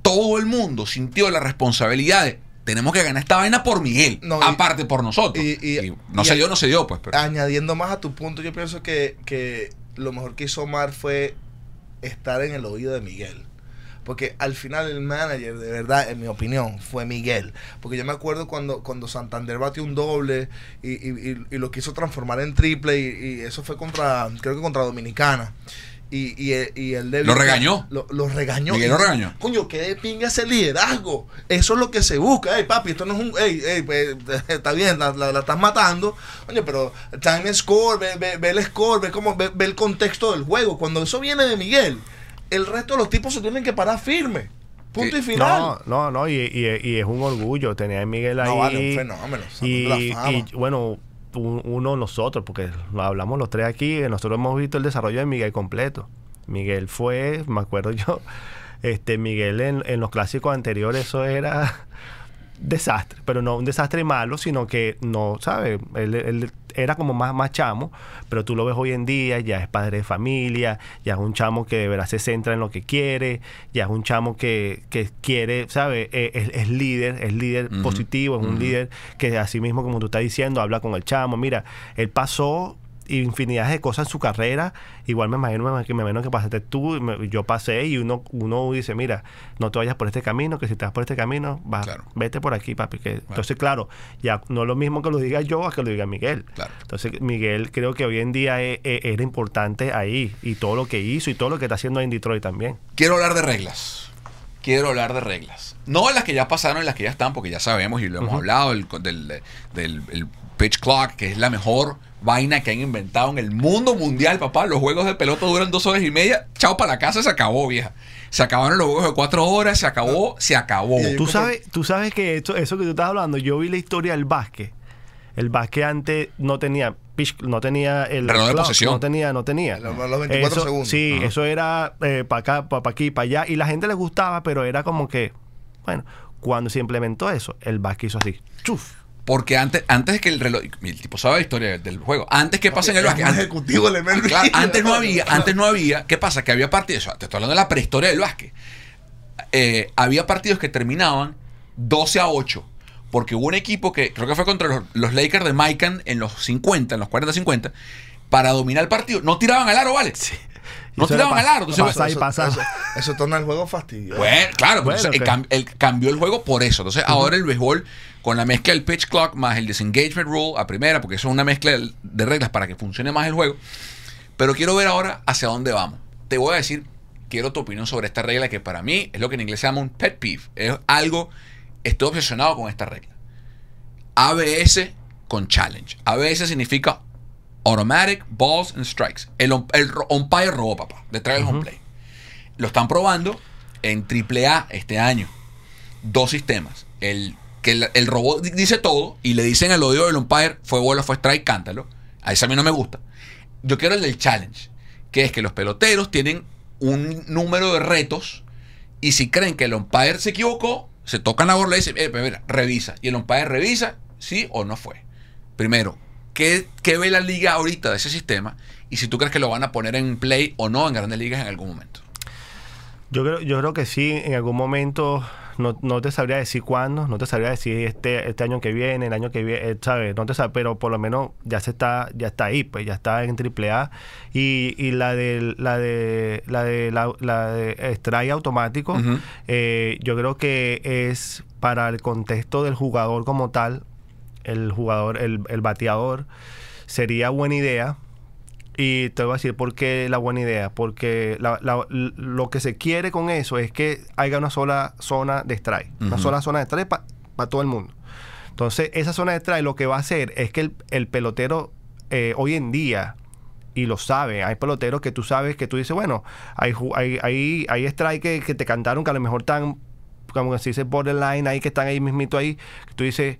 S1: todo el mundo sintió la responsabilidad de tenemos que ganar esta vaina por Miguel,
S2: No, y-
S1: aparte por nosotros.
S2: y-
S1: no se dio, no se dio, pues. pero-
S2: Añadiendo más a tu punto, yo pienso que, que lo mejor que hizo Omar fue estar en el oído de Miguel. Porque al final el manager, de verdad, en mi opinión, fue Miguel. Porque yo me acuerdo cuando, cuando Santander batió un doble y, y- y- y lo quiso transformar en triple y, y eso fue contra, creo que contra Dominicana. Y, y, y el de
S1: Lo regañó.
S2: Lo, lo regañó.
S1: Miguel lo regañó.
S2: Coño, qué de pinga ese liderazgo. Eso es lo que se busca. Ey, papi, esto no es un. Ey, ey, pues, <laughs> está bien, la, la- la estás matando. Coño, pero time score, ve, ve- ve el score, ve, cómo, ve, ve el contexto del juego. Cuando eso viene de Miguel, el resto de los tipos se tienen que parar firme. Punto y final.
S3: No, no, no, y, y- y es un orgullo tener a Miguel ahí.
S2: No, vale, un fenómeno,
S3: Y, y, bueno, uno nosotros, porque hablamos los tres aquí, eh, nosotros hemos visto el desarrollo de Miguel completo. Miguel fue, me acuerdo yo, <laughs> este Miguel en, en los clásicos anteriores eso era <laughs> desastre, pero no un desastre malo, sino que no, ¿sabes? Él, él era como más, más chamo, pero tú lo ves hoy en día, ya es padre de familia, ya es un chamo que de verdad se centra en lo que quiere, ya es un chamo que, que quiere, ¿sabes? Eh, Es, es líder, es líder positivo, es un líder que así mismo como tú estás diciendo, habla con el chamo, mira, él pasó infinidad de cosas en su carrera. Igual me imagino me, imagino que pasaste tú, me- yo pasé y uno, uno dice, mira, no te vayas por este camino, que si te vas por este camino, va,
S1: Claro.
S3: vete por aquí, papi. Que, Entonces, claro, ya no es lo mismo que lo diga yo a que lo diga Miguel.
S1: Claro.
S3: Entonces, Miguel creo que hoy en día e- e- era importante ahí y todo lo que hizo y todo lo que está haciendo en Detroit también.
S1: Quiero hablar de reglas. Quiero hablar de reglas. No las que ya pasaron y las que ya están, porque ya sabemos y lo hemos hablado del, del, del- el pitch clock, que es la mejor vaina que han inventado en el mundo mundial, papá. Los juegos de pelota duran dos horas y media. Chao para la casa, se acabó, vieja. Se acabaron los juegos de cuatro horas, se acabó, se acabó.
S2: Hay
S3: Tú sabes, tú sabes que esto, eso que tú estás hablando, yo vi la historia del básquet. El básquet antes no tenía pitch- no tenía el
S1: Reloj de
S3: clock,
S1: posesión.
S3: no tenía, no tenía.
S2: Los- los 24
S3: Eso-
S2: segundos.
S3: Sí,
S1: Ajá.
S3: eso era para acá, para aquí, para allá y la gente le gustaba, pero era como que, bueno, cuando se implementó eso, el básquet hizo así, chuf.
S1: Porque antes, antes de que el reloj. El tipo sabe la historia del juego. Antes que pasa en el básquet. antes-
S2: ejecutivo.
S1: Claro, antes no había, <laughs> antes no había. ¿Qué pasa? Que había partidos. Te estoy hablando de la prehistoria del básquet. Eh, había partidos que terminaban 12 a 8. Porque hubo un equipo que creo que fue contra los, los Lakers de Maikan en los 50, en los 40-50, para dominar el partido. No tiraban al aro, ¿vale? No
S3: Eso
S1: al aro. Entonces,
S3: pasa y pasa.
S2: Eso, <laughs> eso torna el juego fastidioso.
S1: bueno, claro,
S3: Bueno,
S1: entonces, el el- cambió el juego por eso. Entonces, ahora el béisbol, con la mezcla del pitch clock más el disengagement rule a primera, porque eso es una mezcla de- de reglas para que funcione más el juego. Pero quiero ver ahora hacia dónde vamos. Te voy a decir, quiero tu opinión sobre esta regla que para mí es lo que en inglés se llama un pet peeve. Es algo, estoy obsesionado con esta regla. ABS con challenge. ABS significa Automatic Balls and Strikes. El, um- el umpire robó, papá, detrás del home play. Lo están probando en AAA este año. Dos sistemas. El que el, el robot di- dice todo y le dicen al oído del umpire, fue bola, fue strike, cántalo. A ese a mí no me gusta. Yo quiero el del challenge, que es que los peloteros tienen un número de retos y si creen que el umpire se equivocó, se tocan la gorra y dicen, eh, mira, revisa. Y el umpire revisa sí o no fue. Primero, ¿qué, qué ve la liga ahorita de ese sistema? Y si tú crees que lo van a poner en play o no en grandes ligas en algún momento.
S3: Yo creo, yo creo que sí, en algún momento, no, no te sabría decir cuándo, no te sabría decir este, este año que viene, el año que viene, eh, ¿sabes? No te sab- pero por lo menos ya se está, ya está ahí, pues ya está en AAA. Y, y la de la de la de la, la de strike automático, eh, yo creo que es para el contexto del jugador como tal, el jugador, el, el bateador, sería buena idea. Y te voy a decir por qué la buena idea. Porque la- la- lo que se quiere con eso es que haya una sola zona de strike. Una sola zona de strike para todo el mundo. Entonces, esa zona de strike lo que va a hacer es que el, el pelotero eh, hoy en día, y lo sabe, hay peloteros que tú sabes que tú dices, bueno, hay, hay, hay, hay strike que, que te cantaron que a lo mejor están como se dice, borderline, ahí que están ahí mismito ahí. Tú dices,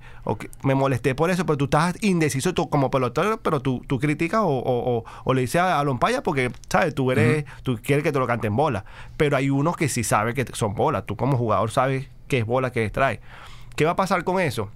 S3: me molesté por eso, pero tú estás indeciso tú como pelotero, pero tú, tú criticas o, o, o, o le dices a, a Lompaya porque, ¿sabes? Tú eres, tú quieres que te lo canten bola. Pero hay unos que sí saben que son bolas. Tú como jugador sabes qué es bola, qué es strike. ¿Qué va a pasar con eso?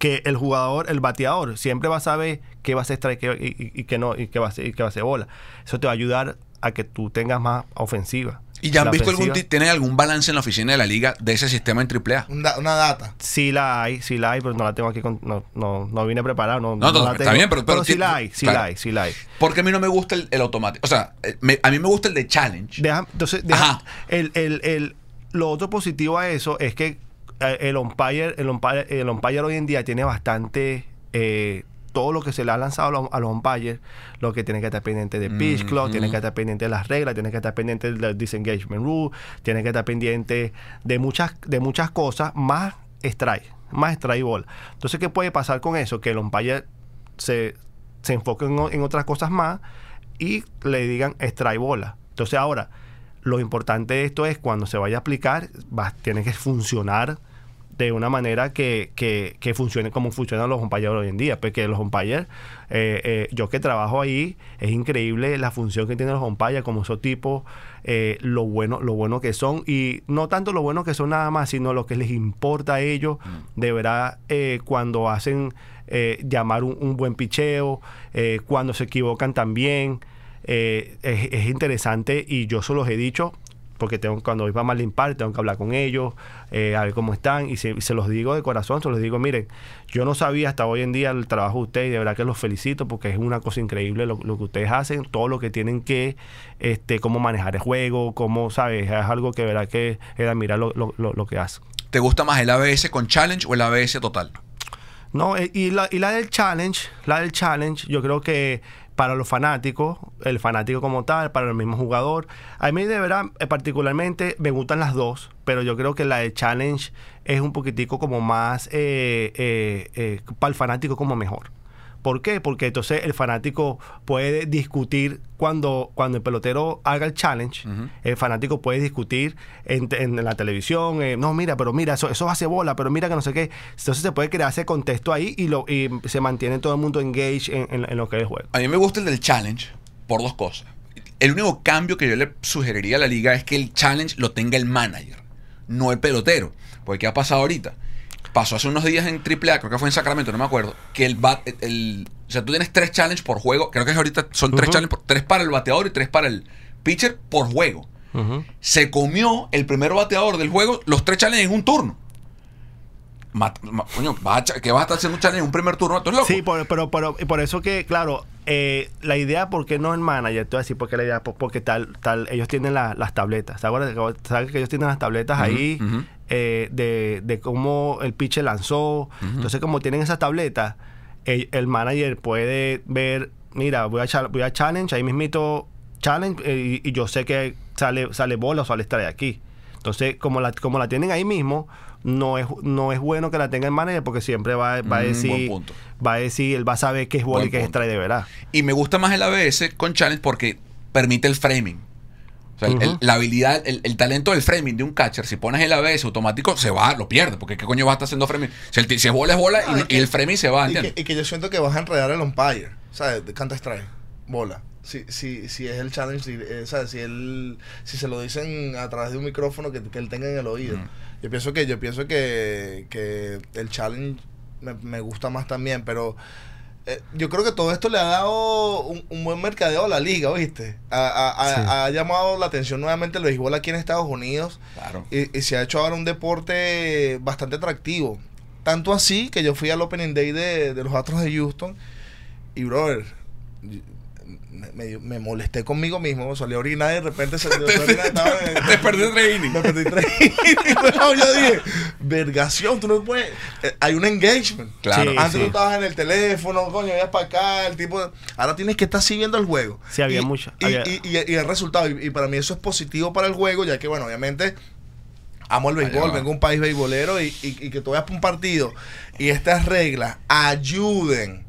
S3: que el jugador, el bateador, siempre va a saber qué va a ser strike y, y, y qué no, y qué va a ser, y qué va a ser bola. Eso te va a ayudar a que tú tengas más ofensiva.
S1: ¿Y ya han visto algún,
S3: ofensiva-
S1: ti- tienen algún balance en la oficina de la liga de ese sistema en AAA?
S2: Un da- una data.
S3: Sí la hay, sí la hay, pero no la tengo aquí, con- no, no, no vine preparado. No,
S1: No, no,
S3: la
S1: está
S3: tengo.
S1: bien, pero- pero
S3: sí la hay, sí
S1: claro.
S3: la hay, sí la hay.
S1: Porque a mí no me gusta el, el automático. O sea, eh, me- a mí me gusta el de challenge.
S3: Deja- entonces, deja-
S1: Ajá.
S3: el, el, el, lo otro positivo a eso es que eh, el umpire, el umpire, el umpire hoy en día tiene bastante eh, todo lo que se le ha lanzado a los, a los umpires, lo que tiene que estar pendiente de pitch clock,
S1: Ujú.
S3: tiene que estar pendiente de las reglas, tiene que estar pendiente del disengagement rule, tiene que estar pendiente de muchas, de muchas cosas, más strike, más strike ball. Entonces, ¿qué puede pasar con eso? Que el umpire se, se enfoque en otras cosas más y le digan strike bola. Entonces ahora, lo importante de esto es cuando se vaya a aplicar, va, tiene que funcionar de una manera que, que, que funcione como funcionan los umpires hoy en día. Porque los umpires, eh, eh, yo que trabajo ahí, es increíble la función que tienen los umpires, como esos tipos, eh, lo, bueno, lo bueno que son. Y no tanto lo bueno que son nada más, sino lo que les importa a ellos, de verdad, eh, cuando hacen eh, llamar un, un buen picheo, eh, cuando se equivocan también. Eh, es, es interesante y yo se los he dicho porque tengo, cuando voy para Marlin Park tengo que hablar con ellos, eh, a ver cómo están y se, y se los digo de corazón, se los digo, miren, yo no sabía hasta hoy en día el trabajo de ustedes y de verdad que los felicito porque es una cosa increíble lo, lo que ustedes hacen, todo lo que tienen que, este, cómo manejar el juego, cómo, ¿sabes? Es algo que de verdad que es admirar lo, lo, lo, lo que hacen.
S1: ¿Te gusta más el ABS con challenge o el ABS total?
S3: No, eh, y la, y la del challenge, la del challenge, yo creo que para los fanáticos, el fanático como tal, para el mismo jugador, a mí de verdad, eh, particularmente, me gustan las dos, pero yo creo que la de challenge es un poquitico como más, eh, eh, eh, para el fanático como mejor. ¿Por qué? Porque entonces el fanático puede discutir cuando, cuando el pelotero haga el challenge, el fanático puede discutir en, en la televisión, eh, no, mira, pero mira, eso, eso hace bola, pero mira que no sé qué. Entonces se puede crear ese contexto ahí y, lo, y se mantiene todo el mundo engaged en, en- en lo que es el juego.
S1: A mí me gusta el del challenge por dos cosas. El único cambio que yo le sugeriría a la liga es que el challenge lo tenga el manager, no el pelotero. Porque ¿qué ha pasado ahorita? Pasó hace unos días en AAA, creo que fue en Sacramento, no me acuerdo, que el bat, el, o sea, tú tienes tres challenges por juego, creo que ahorita son tres challenges, por- tres para el bateador y tres para el pitcher por juego. Se comió el primer bateador del juego los tres challenges en un turno. Ma- ma- coño, vas a ¿qué vas a estar haciendo un challenge en un primer turno? ¿Tú eres loco?
S3: Sí, por, pero, pero y por eso que, claro, eh, la idea, ¿por qué no el manager? Te voy a decir, porque la idea, por- porque tal, tal, ellos tienen la- las tabletas. ¿Te acuerdas? ¿Sabes que ellos tienen las tabletas
S1: Ujú,
S3: ahí
S1: ujú.
S3: Eh, de, de cómo el pitcher lanzó? Entonces, como tienen esas tabletas, el, el manager puede ver, mira, voy a, voy a challenge, ahí mismito challenge, eh, y, y yo sé que sale, sale bola o sale extra de aquí. Entonces, como la, como la tienen ahí mismo, no es, no es bueno que la tenga el manager porque siempre va, va a
S1: Mm,
S3: decir, va a decir, él va a saber qué es bola
S1: Buen
S3: y qué es strike de verdad.
S1: Y me gusta más el ABS con challenge porque permite el framing. O sea, el- la habilidad, el, el talento del framing de un catcher, si pones el ABS automático, se va, lo pierde. Porque ¿qué coño va a estar haciendo framing? Si, el si es bola, es bola y,
S2: es que-
S1: y el framing se va,
S2: Y que, y que yo siento que vas a enredar el umpire, ¿sabes? Canta strike, bola. Si, si, si es el challenge, si, eh, ¿sabes? Si, él, si se lo dicen a través de un micrófono que, que él tenga en el oído. Yo pienso que yo pienso que, que el challenge me, me gusta más también, pero eh, yo creo que todo esto le ha dado un, un buen mercadeo a la liga, ¿viste? Ha, ha- ha-
S3: Sí.
S2: ha llamado la atención nuevamente el béisbol aquí en Estados Unidos.
S1: Claro.
S2: Y, y se ha hecho ahora un deporte bastante atractivo. Tanto así que yo fui al Opening Day de, de los Astros de Houston y, brother, me, molesté conmigo mismo. Salí a orinar y de repente se <laughs> a
S1: Te perdí tres innings.
S2: me perdí tres innings. <laughs> Yo dije, vergación, tú no puedes. eh, hay un engagement.
S1: Claro.
S3: Sí,
S2: Antes
S3: sí.
S2: tú estabas en el teléfono, coño, ibas para acá, el tipo. Ahora tienes que estar siguiendo el juego.
S3: Sí, había
S2: Y-
S3: mucho-
S2: Y,
S3: había-
S2: y- y- y el resultado, y, y para mí eso es positivo para el juego, ya que, bueno, obviamente. Amo el béisbol, vengo de un país beisbolero y, y- y que tú vayas para un partido y estas reglas ayuden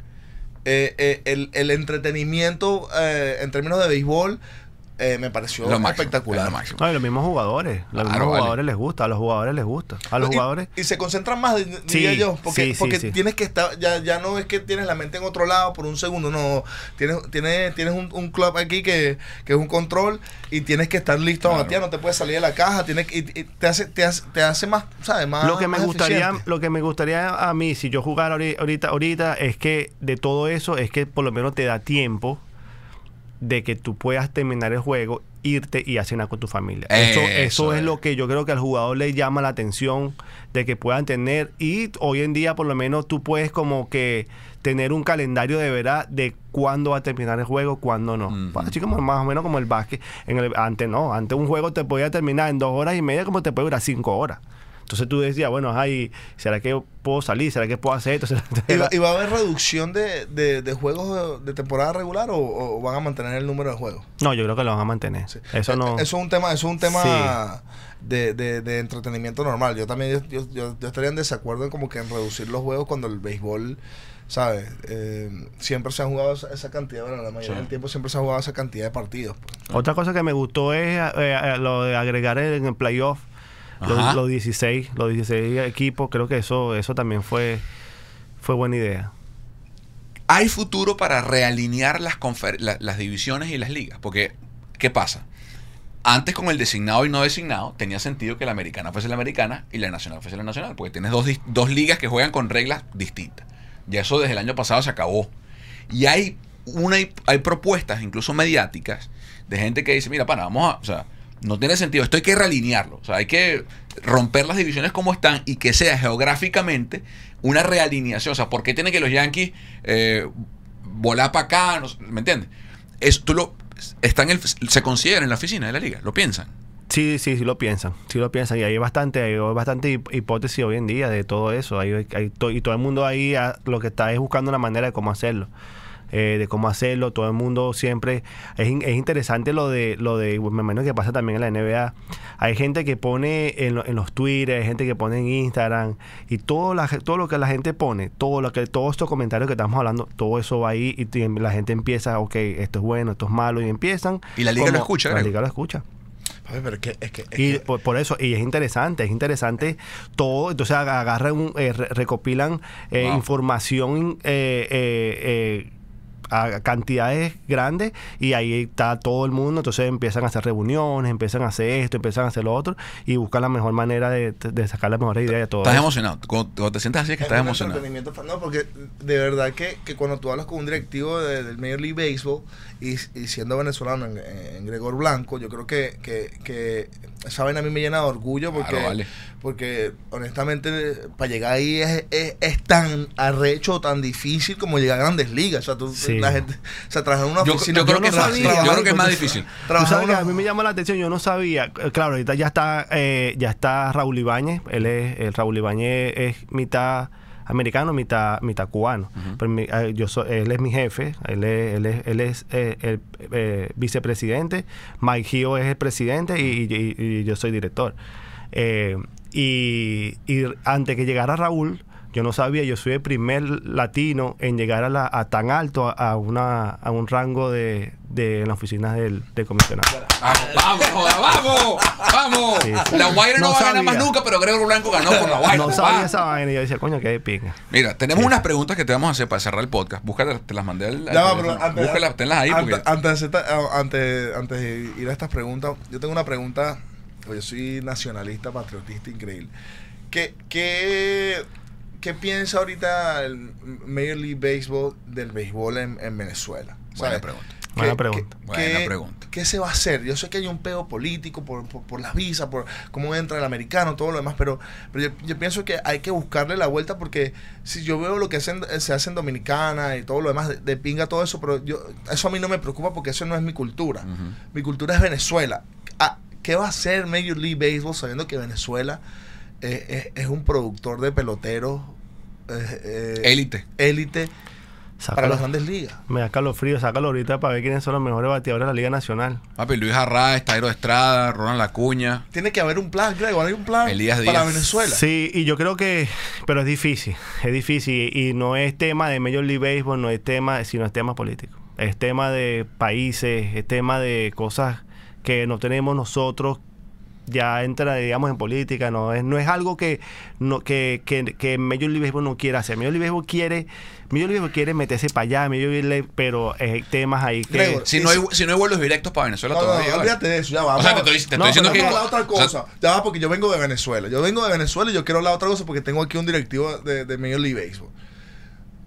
S2: eh, eh, el, el entretenimiento eh, en términos de béisbol eh, me pareció
S1: Lo máximo,
S2: espectacular.
S1: es lo máximo.
S3: No, y los mismos jugadores. Los
S1: Claro,
S3: mismos
S1: vale.
S3: jugadores les gusta. A los jugadores les gusta. A los
S2: Y-
S3: jugadores.
S2: Y, se concentran más, di-
S3: Sí,
S2: diría yo, porque,
S3: sí, sí,
S2: porque
S3: sí.
S2: tienes que estar, ya, ya no es que tienes la mente en otro lado por un segundo, no, tienes, tienes, tienes un, un club aquí que, que es un control y tienes que estar listo a
S1: Claro.
S2: batear, no te puedes salir de la caja, tienes que, y, y te hace, te hace, te hace más, ¿sabes? Más,
S3: lo que me
S2: más
S3: gustaría
S2: eficiente.
S3: lo que me gustaría a mí si yo jugara ahori- ahorita ahorita es que de todo eso es que por lo menos te da tiempo de que tú puedas terminar el juego irte y cenar con tu familia eso,
S1: Eso
S3: eso es
S1: es.
S3: lo que yo creo que al jugador le llama la atención de que puedan tener y hoy en día por lo menos tú puedes como que tener un calendario de verdad de cuándo va a terminar el juego cuándo no
S1: Ujú.
S3: así como más o menos como el básquet en el, antes no antes un juego te podía terminar en dos horas y media como te puede durar cinco horas entonces tú decías, bueno, ay, ¿será que puedo salir? ¿Será que puedo hacer esto? <laughs> ¿Será-
S2: ¿Y va, y va a haber reducción de, de, de juegos de, de temporada regular o, o van a mantener el número de juegos?
S3: No, yo creo que lo van a mantener.
S2: Sí.
S3: Eso
S2: Eh,
S3: no.
S2: Eso es un tema, eso es un tema
S3: Sí.
S2: de, de, de entretenimiento normal. Yo también yo, yo, yo estaría en desacuerdo en como que en reducir los juegos cuando el béisbol, ¿sabes? Eh, siempre se han jugado esa, cantidad, bueno, la mayoría
S1: Sí.
S2: del tiempo siempre se ha jugado esa cantidad de partidos. pues.
S3: Otra cosa que me gustó es eh, eh, lo de agregar en el playoff los, los 16, los 16 equipos. Creo que eso, eso también fue, fue buena idea.
S1: ¿Hay futuro para realinear las, confer- la- las divisiones y las ligas? Porque, ¿qué pasa? Antes con el designado y no designado, tenía sentido que la americana fuese la americana y la nacional fuese la nacional, porque tienes dos, dos ligas que juegan con reglas distintas. Y eso desde el año pasado se acabó. Y hay, una, hay propuestas, incluso mediáticas, de gente que dice, mira, para, vamos a... O sea, no tiene sentido, esto hay que realinearlo. O sea, hay que romper las divisiones como están y que sea geográficamente una realineación. O sea, ¿por qué tienen que los Yankees eh, volar para acá? No ¿Me entiendes? Eso, tú lo, está el, se considera en la oficina de la liga, lo piensan.
S3: Sí, sí, sí lo piensan, sí lo piensan y hay bastante, hay bastante hip- hipótesis hoy en día de todo eso. Hay, hay y todo el mundo ahí ah, lo que está es buscando una manera de cómo hacerlo, eh, de cómo hacerlo. Todo el mundo siempre es, es interesante lo de lo de me imagino que pasa también en la NBA. Hay gente que pone en, lo- en los Twitter, hay gente que pone en Instagram y todo la, todo lo que la gente pone, todo lo que todos estos comentarios que estamos hablando, todo eso va ahí y la gente empieza, ok, esto es bueno, esto es malo y empiezan.
S1: Y la liga lo escucha,
S3: La liga lo escucha.
S2: Pero es que, es que, es
S3: Y
S2: que-
S3: por, por eso, y es interesante, es interesante todo, entonces aga- agarran, un- eh, re- recopilan eh,
S1: Wow.
S3: información eh, eh, eh, a cantidades grandes y ahí está todo el mundo, entonces empiezan a hacer reuniones, empiezan a hacer esto, empiezan a hacer lo otro y buscan la mejor manera de, de sacar la mejor idea de todo
S1: Estás
S3: eso.
S1: emocionado. Cuando, cuando te sientas así es que
S2: Es
S1: estás emocionado.
S2: No, porque de verdad que, que cuando tú hablas con un directivo de- del Major League Baseball y, y siendo venezolano en, en Gregor Blanco, yo creo que, que, que esa vaina a mí me llena de orgullo porque,
S1: Claro, vale.
S2: porque honestamente para llegar ahí es, es, es tan arrecho, tan difícil como llegar a grandes ligas. O sea, tú,
S3: Sí.
S2: la gente, o sea, trabajar en una
S1: Yo,
S2: oficina.
S1: yo creo
S3: yo
S1: que
S3: no
S1: más-
S3: sabía.
S1: yo creo que es más
S2: Trabajar-
S1: difícil.
S3: Tú
S2: trabajar
S3: sabes que
S2: una-
S3: a mí me llama la atención, yo no sabía, claro, ahorita ya está, eh, ya está Raúl Ibáñez, él es, el Raúl Ibáñez es mitad americano, mitad, mitad cubano. Pero mi- eh, yo él es mi jefe, él es, él es, él es eh, el eh, vicepresidente, Mike Gio es el presidente y, y- y- y yo soy director. Eh, y, y antes que llegara Raúl, yo no sabía, yo soy el primer latino en llegar a, la, a tan alto a, a una, a un rango de, de en la oficina del, del comisionado.
S1: Vamos, vamos, joda, vamos, vamos.
S3: Sí, sí.
S1: La Guaira no,
S3: No
S1: va a ganar más nunca, pero Gregor Blanco ganó por la Guaira.
S3: No
S1: va.
S3: sabía esa vaina y yo decía, coño, qué de pinga.
S1: Mira, tenemos unas preguntas que te vamos a hacer para cerrar el podcast. Búscalas, te las mandé al, al
S2: Ya pero antes,
S1: Búscalas, tenlas ahí
S2: antes,
S1: porque...
S2: antes, de hacer esta- antes, antes de ir a estas preguntas, yo tengo una pregunta. Yo soy nacionalista, patriotista, increíble. ¿Qué, qué, qué piensa ahorita el Major League Baseball del béisbol en, en Venezuela?
S1: Buena pregunta.
S2: ¿Qué-
S3: Buena
S2: qué-
S3: pregunta.
S1: Buena
S2: qué-
S1: pregunta.
S2: ¿Qué se va a hacer? Yo sé que hay un peo político por, por, por las visas, por cómo entra el americano, todo lo demás, pero, pero yo, yo pienso que hay que buscarle la vuelta porque si yo veo lo que hacen- se hace en Dominicana y todo lo demás, de, de pinga todo eso, pero yo eso a mí no me preocupa porque eso no es mi cultura. Mi cultura es Venezuela. Ah, ¿Qué va a hacer Major League Baseball sabiendo que Venezuela es, es un productor de peloteros eh, eh,
S1: Élite.
S2: élite para las grandes ligas?
S3: Me da calofrío, sácalo ahorita para ver quiénes son los mejores bateadores de la Liga Nacional.
S1: Papi, Luis Arraez, Tairo Estrada, Ronald Lacuña,
S2: Tiene que haber un plan, Grego, hay un plan
S1: Elías
S2: para
S1: Díaz.
S2: Venezuela.
S3: Sí, y yo creo que, pero es difícil, es difícil y no es tema de Major League Baseball, no es tema, sino es tema político. Es tema de países, es tema de cosas que no tenemos nosotros ya entra, digamos, en política, no es, no es algo que, no, que, que, que Major League Baseball no quiere hacer. Major League Baseball quiere, Major League Baseball quiere meterse para allá, Major League, pero hay temas ahí que...
S2: Gregor,
S1: Si no, hay, si no hay vuelos directos para Venezuela
S2: No,
S1: todavía.
S2: no, olvídate de eso, ya va.
S1: O sea, te
S2: vamos.
S1: estoy, te
S3: No,
S1: estoy diciendo
S2: Vamos
S1: que.
S2: hablar otra
S1: o sea,
S2: cosa. ya va, porque yo vengo de Venezuela. Yo vengo de Venezuela y yo quiero hablar otra cosa porque tengo aquí un directivo de, de Major League Baseball.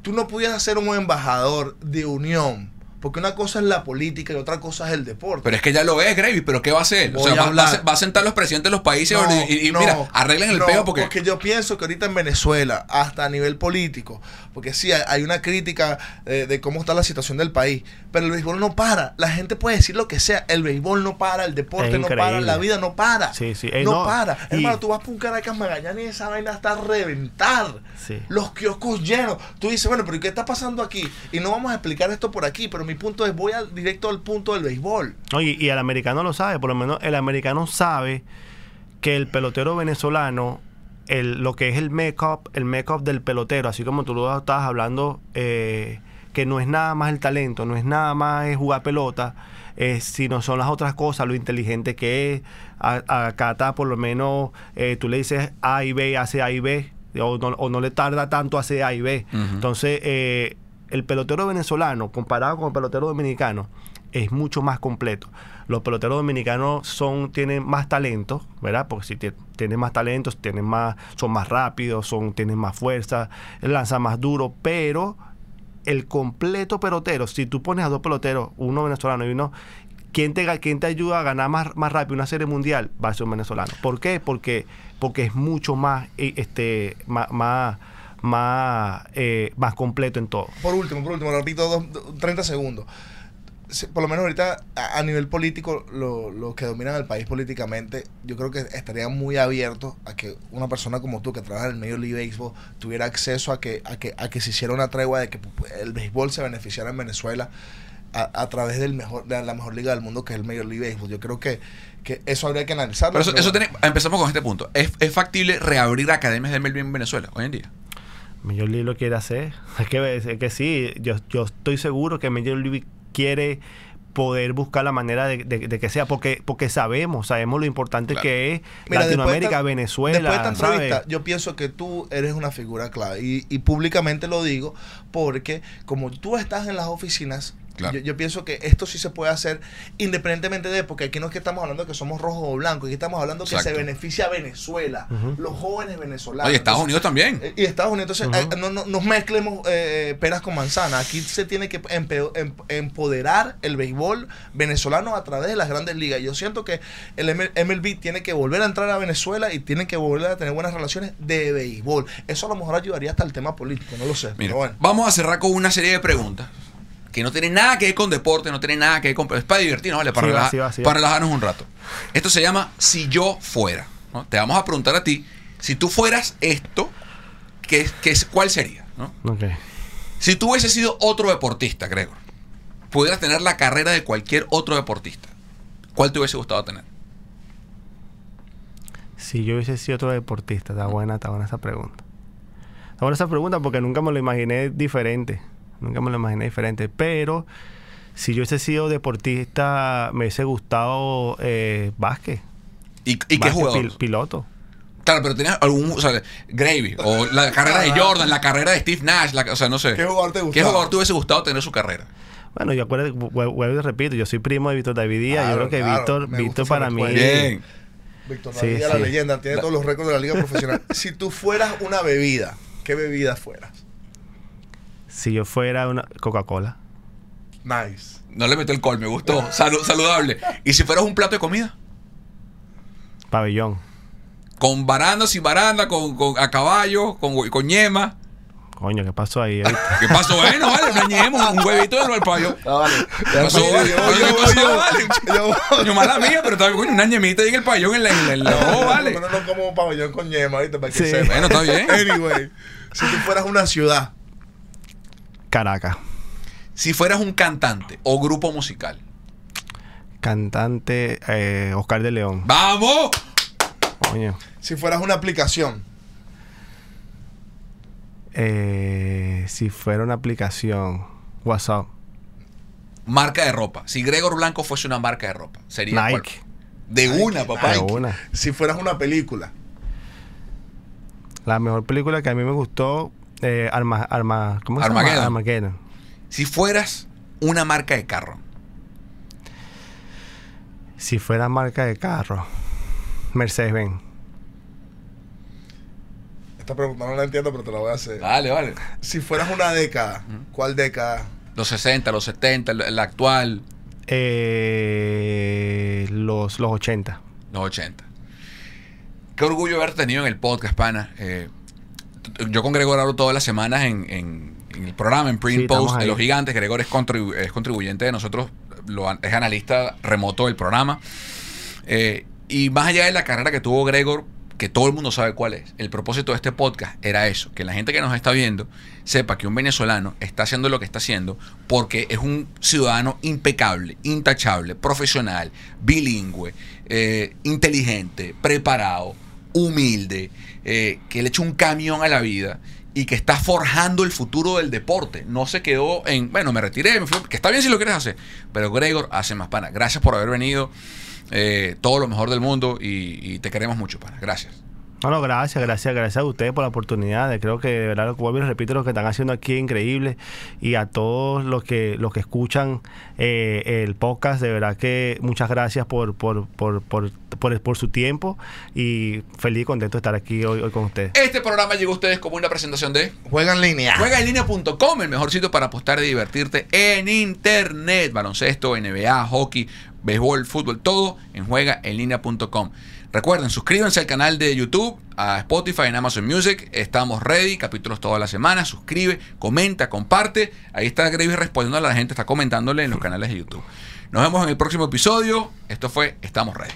S2: Tú no pudieras ser un embajador de unión. Porque una cosa es la política y otra cosa es el deporte.
S1: pero es que ya lo es, Gravy, pero ¿qué va a hacer? O
S2: Voy
S1: sea,
S2: a
S1: va, va a,
S2: hablar.
S1: se- va a sentar los presidentes de los países
S2: No,
S1: y, y
S2: no,
S1: mira, arreglen el
S2: no,
S1: peo porque.
S2: yo pienso que ahorita en Venezuela, hasta a nivel político, porque sí, hay, una crítica eh, de cómo está la situación del país, pero el béisbol no para. La gente puede decir lo que sea, el béisbol no para, el deporte no para, la vida no para.
S3: Sí, sí, eh,
S2: no,
S3: no,
S2: para.
S3: y-
S2: Hermano, tú vas por un Caracas Magallanes y esa vaina está a reventar.
S3: Sí.
S2: Los kioscos llenos. Tú dices, bueno, pero ¿y ¿qué está pasando aquí? Y no vamos a explicar esto por aquí, pero mi punto es, voy al, directo al punto del béisbol.
S3: Oye, y el americano lo sabe, por lo menos el americano sabe que el pelotero venezolano, el, lo que es el make-up, el make-up del pelotero, así como tú lo estabas hablando, eh, que no es nada más el talento, no es nada más es jugar pelota, eh, sino son las otras cosas, lo inteligente que es. A- Acá está, por lo menos, eh, tú le dices A y B, hace A y B, o no, o no le tarda tanto hacer A y B. Entonces, eh, el pelotero venezolano, comparado con el pelotero dominicano, es mucho más completo. Los peloteros dominicanos son, tienen más talento, ¿verdad? Porque si tie- tienen más talentos, tienen más, son más rápidos, son, tienen más fuerza, lanzan más duro, pero el completo pelotero, si tú pones a dos peloteros, uno venezolano y uno, ¿quién te, quién te ayuda a ganar más, más rápido una serie mundial? Va a ser un venezolano. ¿Por qué? Porque, porque es mucho más, eh, este, más, más, eh, más completo en todo.
S2: Por último, por último, repito, dos- dos- 30 segundos. Se- Por lo menos ahorita, a, a nivel político, lo- los que dominan el país políticamente, yo creo que estarían muy abiertos a que una persona como tú, que trabaja en el Major League Baseball, tuviera acceso a que, a que, a que se hiciera una tregua de que el béisbol se beneficiara en Venezuela a, a través del mejor, de la mejor liga del mundo, que es el Major League Baseball. Yo creo que, que eso habría que analizarlo.
S1: Pero eso,
S2: pero
S1: eso
S2: bueno.
S1: tiene- empezamos con este punto. ¿Es, es factible reabrir academias de MLB en Venezuela hoy en día?
S3: Major League lo quiere hacer. <laughs> Es que, es que sí, yo, yo estoy seguro que Major League quiere poder buscar la manera de, de- de que sea, porque porque sabemos, sabemos lo importante
S1: Claro.
S3: que es
S2: Mira, después de
S3: Latinoamérica,
S2: esta-
S3: Venezuela,
S2: Después de esta
S3: ¿sabes?
S2: entrevista, yo pienso que tú eres una figura clave. Y, y públicamente lo digo porque como tú estás en las oficinas,
S1: Claro.
S2: yo, yo pienso que esto sí se puede hacer independientemente de, porque aquí no es que estamos hablando de que somos rojos o blancos, aquí estamos hablando que se beneficia a Venezuela, los jóvenes venezolanos.
S1: Oye, Estados Unidos también.
S2: eh, Y Estados Unidos, entonces eh, no, no- nos mezclemos eh, peras con manzanas. Aquí se tiene que em- empoderar el béisbol venezolano a través de las grandes ligas. Yo siento que el MLB tiene que volver a entrar a Venezuela y tiene que volver a tener buenas relaciones de béisbol. Eso a lo mejor ayudaría hasta el tema político, no lo sé.
S1: Mira,
S2: pero bueno.
S1: vamos a cerrar con una serie de preguntas que no tienen nada que ver con deporte, no tienen nada que ver con... Es para divertirnos, ¿vale? Para,
S3: Sí,
S1: relajar-
S3: sí, va, sí, va.
S1: para relajarnos un rato. Esto se llama Si yo fuera. ¿no? Te vamos a preguntar a ti, si tú fueras esto, ¿qué, qué, es- ¿cuál sería? ¿no?
S3: Ok.
S1: Si tú hubieses sido otro deportista, Gregor, pudieras tener la carrera de cualquier otro deportista, ¿cuál te hubiese gustado tener?
S3: Si yo hubiese sido otro deportista, está buena, está buena esa pregunta. Está buena esa pregunta porque nunca me lo imaginé diferente. Nunca me lo imaginé diferente. Pero si yo hubiese sido deportista, me hubiese gustado eh, básquet.
S1: ¿Y, y qué jugador?
S3: pil- piloto.
S1: Claro, pero tenías algún, o sea, Gravy, o la <laughs> carrera de Jordan, la carrera de Steve Nash, la- o sea, no sé.
S2: ¿Qué jugador te
S1: ¿Qué
S2: gustaba?
S1: jugador te hubiese gustado tener su carrera?
S3: Bueno, yo acuerdo, vu- vuelvo y repito, yo soy primo de Víctor David Díaz.
S2: Claro,
S3: yo creo que
S2: claro,
S3: Víctor,
S2: me gusta
S3: Víctor para mí.
S2: respuesta. Víctor
S3: Sí,
S2: Navia, la leyenda, tiene todos los récords de la liga profesional. si tú fueras una bebida, ¿qué bebida fueras?
S3: Si yo fuera una Coca-Cola.
S2: Nice.
S1: No le metió el col, me gustó. Salu- saludable. ¿Y si fueras un plato de comida?
S3: Pabellón.
S1: Con baranda, sin baranda, con, con- a caballo, con, con ñema.
S3: Coño, ¿qué pasó ahí? ahorita? <laughs>
S1: ¿Qué pasó? Bueno, vale, una ñema, un huevito de no al payo.
S2: Ah, vale.
S1: ¿Qué pasó?
S2: Yo,
S1: vale?
S2: yo,
S1: Oye,
S2: yo,
S1: ¿qué pasó?
S2: yo,
S1: vale?
S2: yo-
S1: Coño, mala mía, pero está coño, una ñemita ahí en el payón en la, en la, en la- <laughs> oh, vale.
S2: No, no, no como un pabellón con yema, ¿viste? Para que
S3: Sí.
S2: sepa.
S1: Bueno, está bien.
S2: Anyway, si tú fueras una ciudad,
S3: Caracas.
S1: Si fueras un cantante o grupo musical.
S3: Cantante eh, Oscar de León.
S1: ¡Vamos!
S3: Coño.
S2: si fueras una aplicación,
S3: Eh, si fuera una aplicación, WhatsApp.
S1: marca de ropa. Si Gregor Blanco fuese una marca de ropa, sería?
S3: Nike.
S1: De una, papá.
S3: De una.
S2: Si fueras una película,
S3: La mejor película que a mí me gustó, eh, Arma, Arma, ¿cómo se
S1: Armageddon.
S3: llama? Armageddon.
S1: Si fueras una marca de carro,
S3: Si fuera marca de carro, Mercedes-Benz.
S2: esta pregunta no la entiendo, pero te la voy a hacer.
S1: vale, vale.
S2: Si fueras una década, ¿cuál década?
S1: Los 60, los 70, el, el actual,
S3: Eh, los, los 80.
S1: los 80. Qué orgullo haberte tenido en el podcast, pana. Eh, yo con Gregor hablo todas las semanas en, en- en el programa, en Print
S3: Sí,
S1: Post de los gigantes. Gregor es, contribu- es contribuyente de nosotros, lo es analista remoto del programa. Eh, y más allá de la carrera que tuvo Gregor, que todo el mundo sabe cuál es, el propósito de este podcast era eso, que la gente que nos está viendo sepa que un venezolano está haciendo lo que está haciendo porque es un ciudadano impecable, intachable, profesional, bilingüe, eh, inteligente, preparado, humilde, eh, que le echa un camión a la vida y que está forjando el futuro del deporte. No se quedó en, bueno, me retiré, me fui, que está bien si lo quieres hacer, pero Gregor hace más pana. Gracias por haber venido. eh, todo lo mejor del mundo y, y te queremos mucho, pana. Gracias.
S3: No, no, gracias, gracias, gracias a ustedes por la oportunidad. De, creo que de verdad lo que vuelvo y repito lo que están haciendo aquí es increíble. Y a todos los que los que escuchan eh, el podcast, de verdad que muchas gracias por por, por, por, por, por su tiempo y feliz y contento de estar aquí hoy, hoy con ustedes.
S1: Este programa llegó a ustedes como una presentación de
S2: Juega en línea.
S1: Juegaenlinea.com, el mejor sitio para apostar y divertirte en internet. Baloncesto, NBA, hockey, béisbol, fútbol, todo en juegaenlinea.com. Recuerden, suscríbanse al canal de YouTube, a Spotify, en Amazon Music. Estamos ready, capítulos toda la semana. Suscribe, comenta, comparte. Ahí está Gravis respondiendo a la gente, está comentándole en los canales de YouTube. Nos vemos en el próximo episodio. Esto fue Estamos ready.